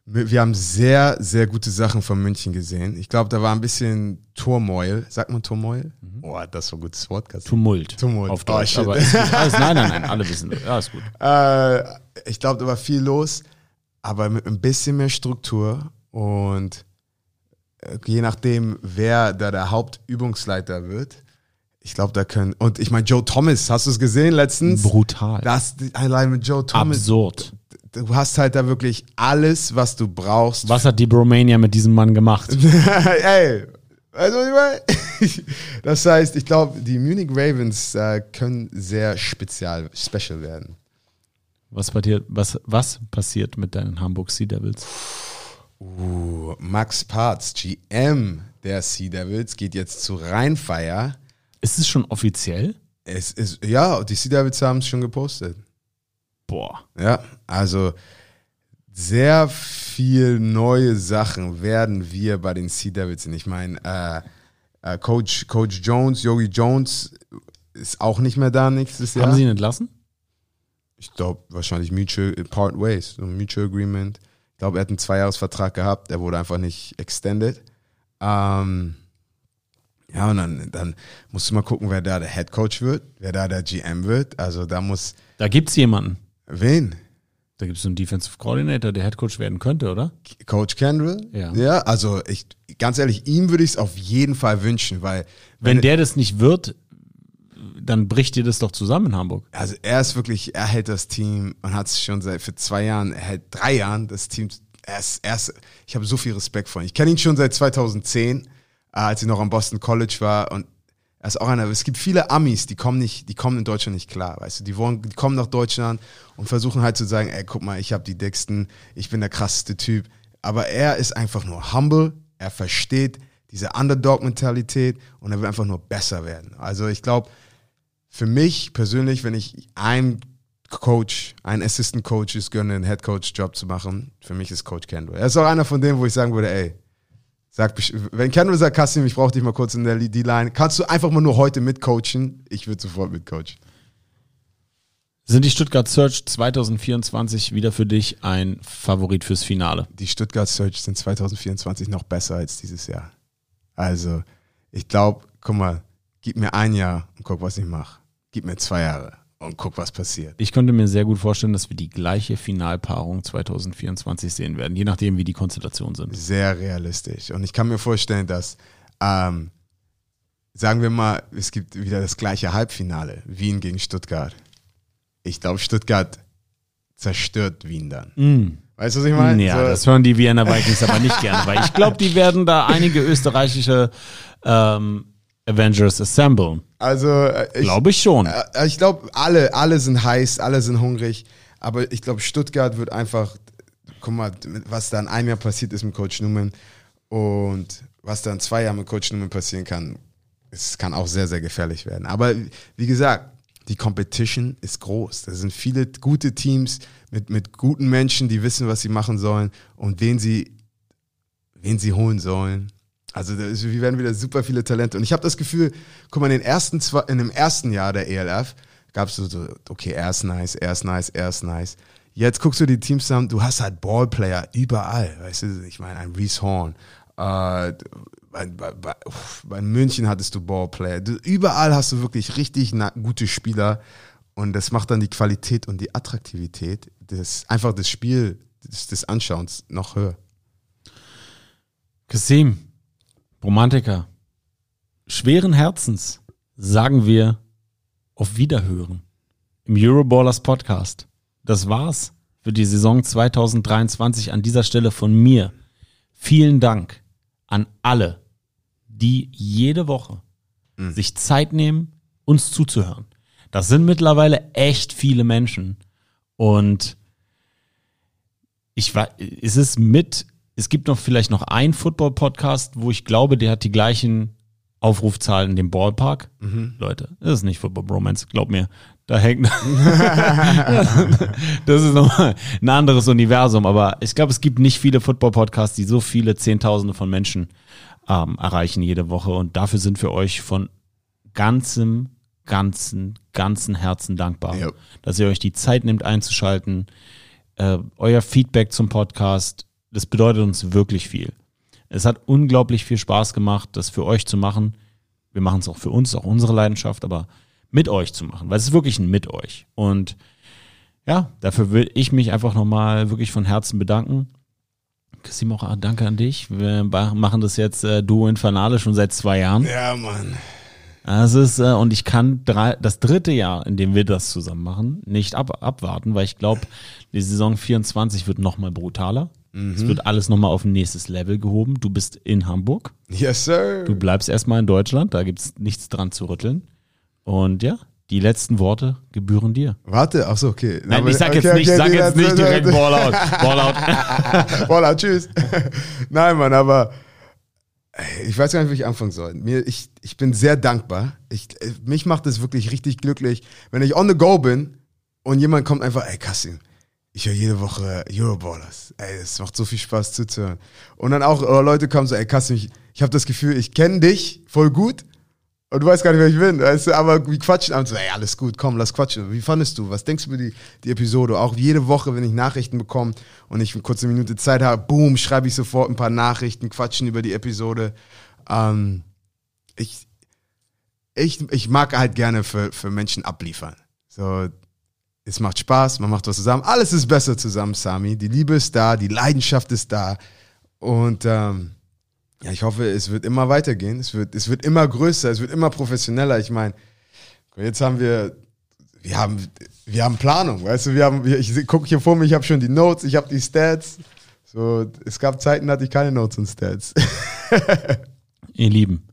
wir haben sehr, sehr gute Sachen von München gesehen. Ich glaube, da war ein bisschen Turmoil. Sagt man Turmoil? Oh, das war ein gutes Wort. Kassi. Tumult. Tumult. Auf Oh, Deutsch. shit. aber. Alles, nein, nein, nein, alle wissen. Ja, ist gut. Äh, ich glaube, da war viel los, aber mit ein bisschen mehr Struktur und äh, je nachdem, wer da der Hauptübungsleiter wird, ich glaube, da können. Und ich meine, Joe Thomas, hast du es gesehen letztens? Brutal. Das allein mit Joe Thomas. Absurd. Du hast halt da wirklich alles, was du brauchst. Was hat die Bromania mit diesem Mann gemacht? Ey, was ich meine? Das heißt, ich glaube, die Munich Ravens äh, können sehr spezial, special werden. Was passiert, was, was passiert mit deinen Hamburg Sea Devils? Uh, Max Parts, GM der Sea Devils, geht jetzt zu Rheinfire. Ist es schon offiziell? Es ist, ja, die Sea Devils haben es schon gepostet. Boah. Ja, also sehr viel neue Sachen werden wir bei den Sea Devils sehen. Ich meine, äh, äh, Coach, Coach Jones, Yogi Jones ist auch nicht mehr da nächstes Jahr. Haben sie ihn entlassen? Ich glaube, wahrscheinlich Mutual Part Ways, so ein Mutual Agreement. Ich glaube, er hat einen Zweijahresvertrag gehabt, der wurde einfach nicht extended. Ähm, ja, und dann, dann musst du mal gucken, wer da der Head Coach wird, wer da der GM wird. Also da muss, Da gibt's jemanden. wen? Da gibt's so einen Defensive Coordinator, der Head Coach werden könnte, oder? Coach Kendall? Ja. Ja, also ich, ganz ehrlich, ihm würde ich es auf jeden Fall wünschen, weil, Wenn der das nicht wird, dann bricht dir das doch zusammen in Hamburg. also er ist wirklich, er hält das Team und hat es schon seit für zwei Jahren, er hält drei Jahren das Team. Er ist, er ist, ich habe so viel Respekt vor ihm. Ich kenne ihn schon seit 2010, äh, als ich noch am Boston College war und er ist auch einer. Es gibt viele Amis, die kommen nicht, die kommen in Deutschland nicht klar, weißt du. Die wollen, die kommen nach Deutschland und versuchen halt zu sagen, ey, guck mal, ich habe die dicksten, ich bin der krasseste Typ. Aber er ist einfach nur humble. Er versteht diese Underdog-Mentalität und er will einfach nur besser werden. Also ich glaube, für mich persönlich, wenn ich einen Coach, einen Assistant Coach ist, gönne, einen Head Coach Job zu machen, für mich ist Coach Kendall. Er ist auch einer von denen, wo ich sagen würde, ey, sag, wenn Kendall sagt, Kassim, ich brauche dich mal kurz in der D-Line, kannst du einfach mal nur heute mitcoachen? Ich würde sofort mitcoachen. Sind die Stuttgart Search 2024 wieder für dich ein Favorit fürs Finale? Die Stuttgart Search sind 2024 noch besser als dieses Jahr. Also, ich glaube, guck mal, gib mir ein Jahr und guck, was ich mache. Gib mir zwei Jahre und guck, was passiert. Ich könnte mir sehr gut vorstellen, dass wir die gleiche Finalpaarung 2024 sehen werden, je nachdem, wie die Konstellationen sind. sehr realistisch. Und ich kann mir vorstellen, dass, ähm, sagen wir mal, es gibt wieder das gleiche Halbfinale, Wien gegen Stuttgart. Ich glaube, Stuttgart zerstört Wien dann. Weißt du, was ich meine? Ja, So- das hören die Vienna Vikings aber nicht gerne, weil ich glaube, die werden da einige österreichische ähm, Avengers assemblen. Also, äh, ich, Glaube ich schon. Äh, Ich glaube, alle, alle sind heiß, alle sind hungrig. Aber ich glaube, Stuttgart wird einfach, guck mal, was da in einem Jahr passiert ist mit Coach Newman und was da in zwei Jahren mit Coach Newman passieren kann, es kann auch sehr, sehr gefährlich werden. Aber wie gesagt, die Competition ist groß. Da sind viele gute Teams mit, mit guten Menschen, die wissen, was sie machen sollen und wen sie, wen sie holen sollen. Also wir werden wieder super viele Talente. Und ich habe das Gefühl, guck mal, in, den ersten zwei, in dem ersten Jahr der ELF gab es so, so, okay, er ist nice, er ist nice, er ist nice. Jetzt guckst du die Teams an, du hast halt Ballplayer überall, weißt du, ich meine, ein Reese Horn, äh, bei, bei, bei, bei München hattest du Ballplayer, du, überall hast du wirklich richtig gute Spieler und das macht dann die Qualität und die Attraktivität des, einfach des Spiel, des, des Anschauens noch höher. Kasim, Romantiker, schweren Herzens sagen wir auf Wiederhören im Euroballers Podcast. Das war's für die Saison 2023 an dieser Stelle von mir. Vielen Dank an alle, die jede Woche sich Zeit nehmen, uns zuzuhören. Das sind mittlerweile echt viele Menschen und ich war, es ist mit, es gibt noch vielleicht noch einen Football-Podcast, wo ich glaube, der hat die gleichen Aufrufzahlen in dem Ballpark. Leute, das ist nicht Football Bromance, glaub mir. Da hängt, das ist nochmal ein anderes Universum, aber ich glaube, es gibt nicht viele Football-Podcasts, die so viele Zehntausende von Menschen ähm, erreichen jede Woche und dafür sind wir euch von ganzem, ganzen, ganzen Herzen dankbar, Ja. dass ihr euch die Zeit nehmt einzuschalten, äh, euer Feedback zum Podcast, das bedeutet uns wirklich viel. Es hat unglaublich viel Spaß gemacht, das für euch zu machen. Wir machen es auch für uns, auch unsere Leidenschaft, aber mit euch zu machen, weil es ist wirklich ein mit euch. Und ja, dafür will ich mich einfach nochmal wirklich von Herzen bedanken. Kassim, auch danke an dich. Wir machen das jetzt äh, Duo Infernale schon seit zwei Jahren. Ja, Mann. Das ist, äh, und ich kann drei, das dritte Jahr, in dem wir das zusammen machen, nicht ab, abwarten, weil ich glaube, die Saison 24 wird nochmal brutaler. Es wird alles nochmal auf ein nächstes Level gehoben. Du bist in Hamburg. Yes, sir. Du bleibst erstmal in Deutschland, da gibt's nichts dran zu rütteln. Und ja, die letzten Worte gebühren dir. Warte, ach so, okay. Nein, ich sag okay, jetzt nicht, okay, sag jetzt nicht direkt das- Ballout. Ballout. Tschüss. Nein, Mann, aber ich weiß gar nicht, wie ich anfangen soll. Mir, ich, ich bin sehr dankbar. Ich, äh, mich macht es wirklich richtig glücklich, wenn ich on the go bin und jemand kommt einfach, ey, Kassim, ich höre jede Woche Euroballers. Ey, es macht so viel Spaß zuzuhören. Und dann auch äh, Leute kommen so, ey, Kassim, ich, ich habe das Gefühl, ich kenne dich voll gut und du weißt gar nicht, wer ich bin. Weißt du? Aber wir quatschen abends so, ey, alles gut, komm, lass quatschen. Wie fandest du? Was denkst du über die, die Episode? Auch jede Woche, wenn ich Nachrichten bekomme und ich eine kurze Minute Zeit habe, boom, schreibe ich sofort ein paar Nachrichten, quatschen über die Episode. Ähm, ich, ich, ich mag halt gerne für, für Menschen abliefern. So, es macht Spaß, man macht was zusammen. Alles ist besser zusammen, Sami. Die Liebe ist da, die Leidenschaft ist da. Und ähm, ja, ich hoffe, es wird immer weitergehen. Es wird, es wird immer größer, es wird immer professioneller. Ich meine, jetzt haben wir, wir haben, wir haben Planung, weißt du, wir haben, ich gucke hier vor mir, ich habe schon die Notes, ich habe die Stats. So, es gab Zeiten, da hatte ich keine Notes und Stats. Ihr Lieben,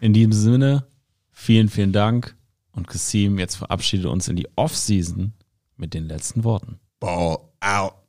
in diesem Sinne, vielen, vielen Dank. Und Kassim, jetzt verabschiede uns in die Off-Season mit den letzten Worten. Ball out.